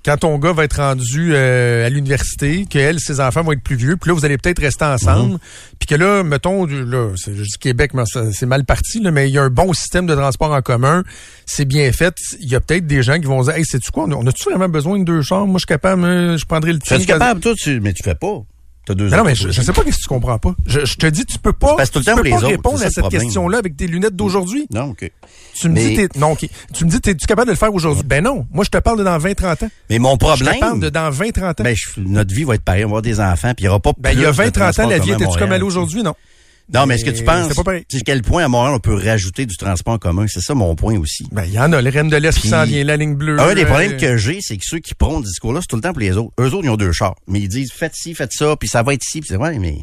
quand ton gars va être rendu euh, à l'université, que elle, ses enfants vont être plus vieux, puis là, vous allez peut-être rester ensemble, puis que là, mettons, là, je dis Québec, mais c'est mal parti, là, mais il y a un bon système de transport en commun, c'est bien fait. Il y a peut-être des gens qui vont dire, hey, sais-tu quoi, on a-tu vraiment besoin de deux chambres? Moi, je suis capable, hein, je prendrai le Tu es tien. capable, toi, tu, mais tu fais pas. T'as deux Mais non, mais je, je sais pas qu'est-ce que tu comprends pas. Je, je te dis, tu peux pas, tout le tu temps peux pas autres, répondre à cette question-là avec tes lunettes d'aujourd'hui. Non, OK. Tu me dis, Mais- t'es, non, ok. Tu me dis, t'es-tu capable de le faire aujourd'hui? Ben non. Moi, je te parle de dans 20-30 ans. Mais mon Je problème. te parle de dans 20-30 ans. Ben, je- notre vie va être pareille. On va avoir des enfants, puis il n'y aura pas Ben, il y a plus de 20-30 ans, la vie était-tu comme elle est aujourd'hui? Non. Non, mais est-ce que tu penses, c'est pas pareil. quel point à Montréal on peut rajouter du transport en commun? C'est ça mon point aussi. Ben, il y en a. Les Rennes de l'Est qui s'en vient, la ligne bleue. Un des euh, problèmes que j'ai, c'est que ceux qui prônent ce discours-là, c'est tout le temps pour les autres. Eux autres, ils ont deux chars. Mais ils disent, faites ci, faites ça, puis ça va être ci, puis c'est ouais, mais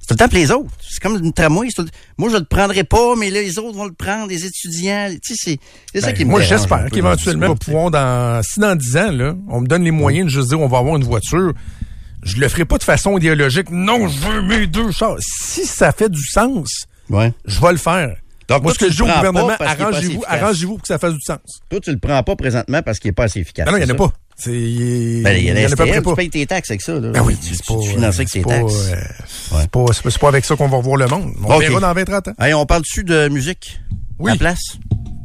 c'est tout le temps pour les autres. C'est comme une tramway. le- Moi, je le prendrai pas, mais là, les autres vont le prendre, les étudiants. Tu sais, c'est, c'est ça ben, qui me moi, j'espère qu'éventuellement, nous le discours. dans, si dans 10 ans, là, on me donne les moyens de juste dire, on va avoir une voiture. Je le ferai pas de façon idéologique. Non, je veux mes deux chars. Si ça fait du sens, Ouais. je vais le faire. Donc, Moi, toi, ce que tu je dis au gouvernement, arrangez-vous, arrangez-vous pour que ça fasse du sens. Toi, tu le prends pas présentement parce qu'il est pas assez efficace. Ben non, il n'y en a pas. C'est, il Ben, il y a en la à peu près STM, pas. tu payes tes taxes avec ça, là. Ben oui, tu, tu, pas, tu finances avec tes pas, taxes. euh, c'est pas, c'est pas- pas avec ça qu'on va revoir le monde. On Ok. verra dans 20-30 ans. Hey, on parle-tu de musique? Oui. À la place?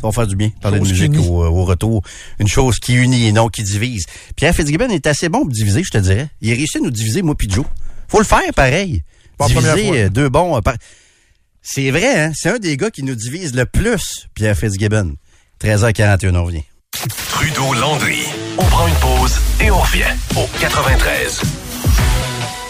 Va faire du bien. Parler Chose de musique unit. au, au retour. Une chose qui unit et non qui divise. Pierre Fitzgibbon est assez bon pour diviser, je te dirais. Il a réussi à nous diviser, moi puis Joe. Faut le faire pareil. Pas diviser fois. euh, deux bons. euh, par- C'est vrai, hein? C'est un des gars qui nous divise le plus, Pierre Fitzgibbon. 13h41, on revient. Trudeau Landry. On prend une pause et on revient au 93.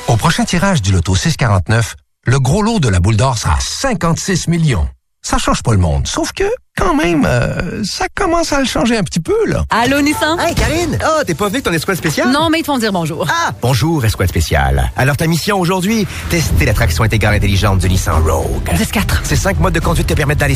Au prochain tirage du loto 649, le gros lot de la boule d'or sera 56 millions. Ça change pas le monde, sauf que, quand même, euh, ça commence à le changer un petit peu, là. Allô, Nissan? Hey, Karine! Ah, t'es pas venu avec ton escouade spéciale? Non, mais ils te font dire bonjour. Ah! Bonjour, escouade spéciale. Alors, ta mission aujourd'hui, tester l'attraction intégrale intelligente du Nissan Rogue. 10-4. Ces cinq modes de conduite te permettent d'aller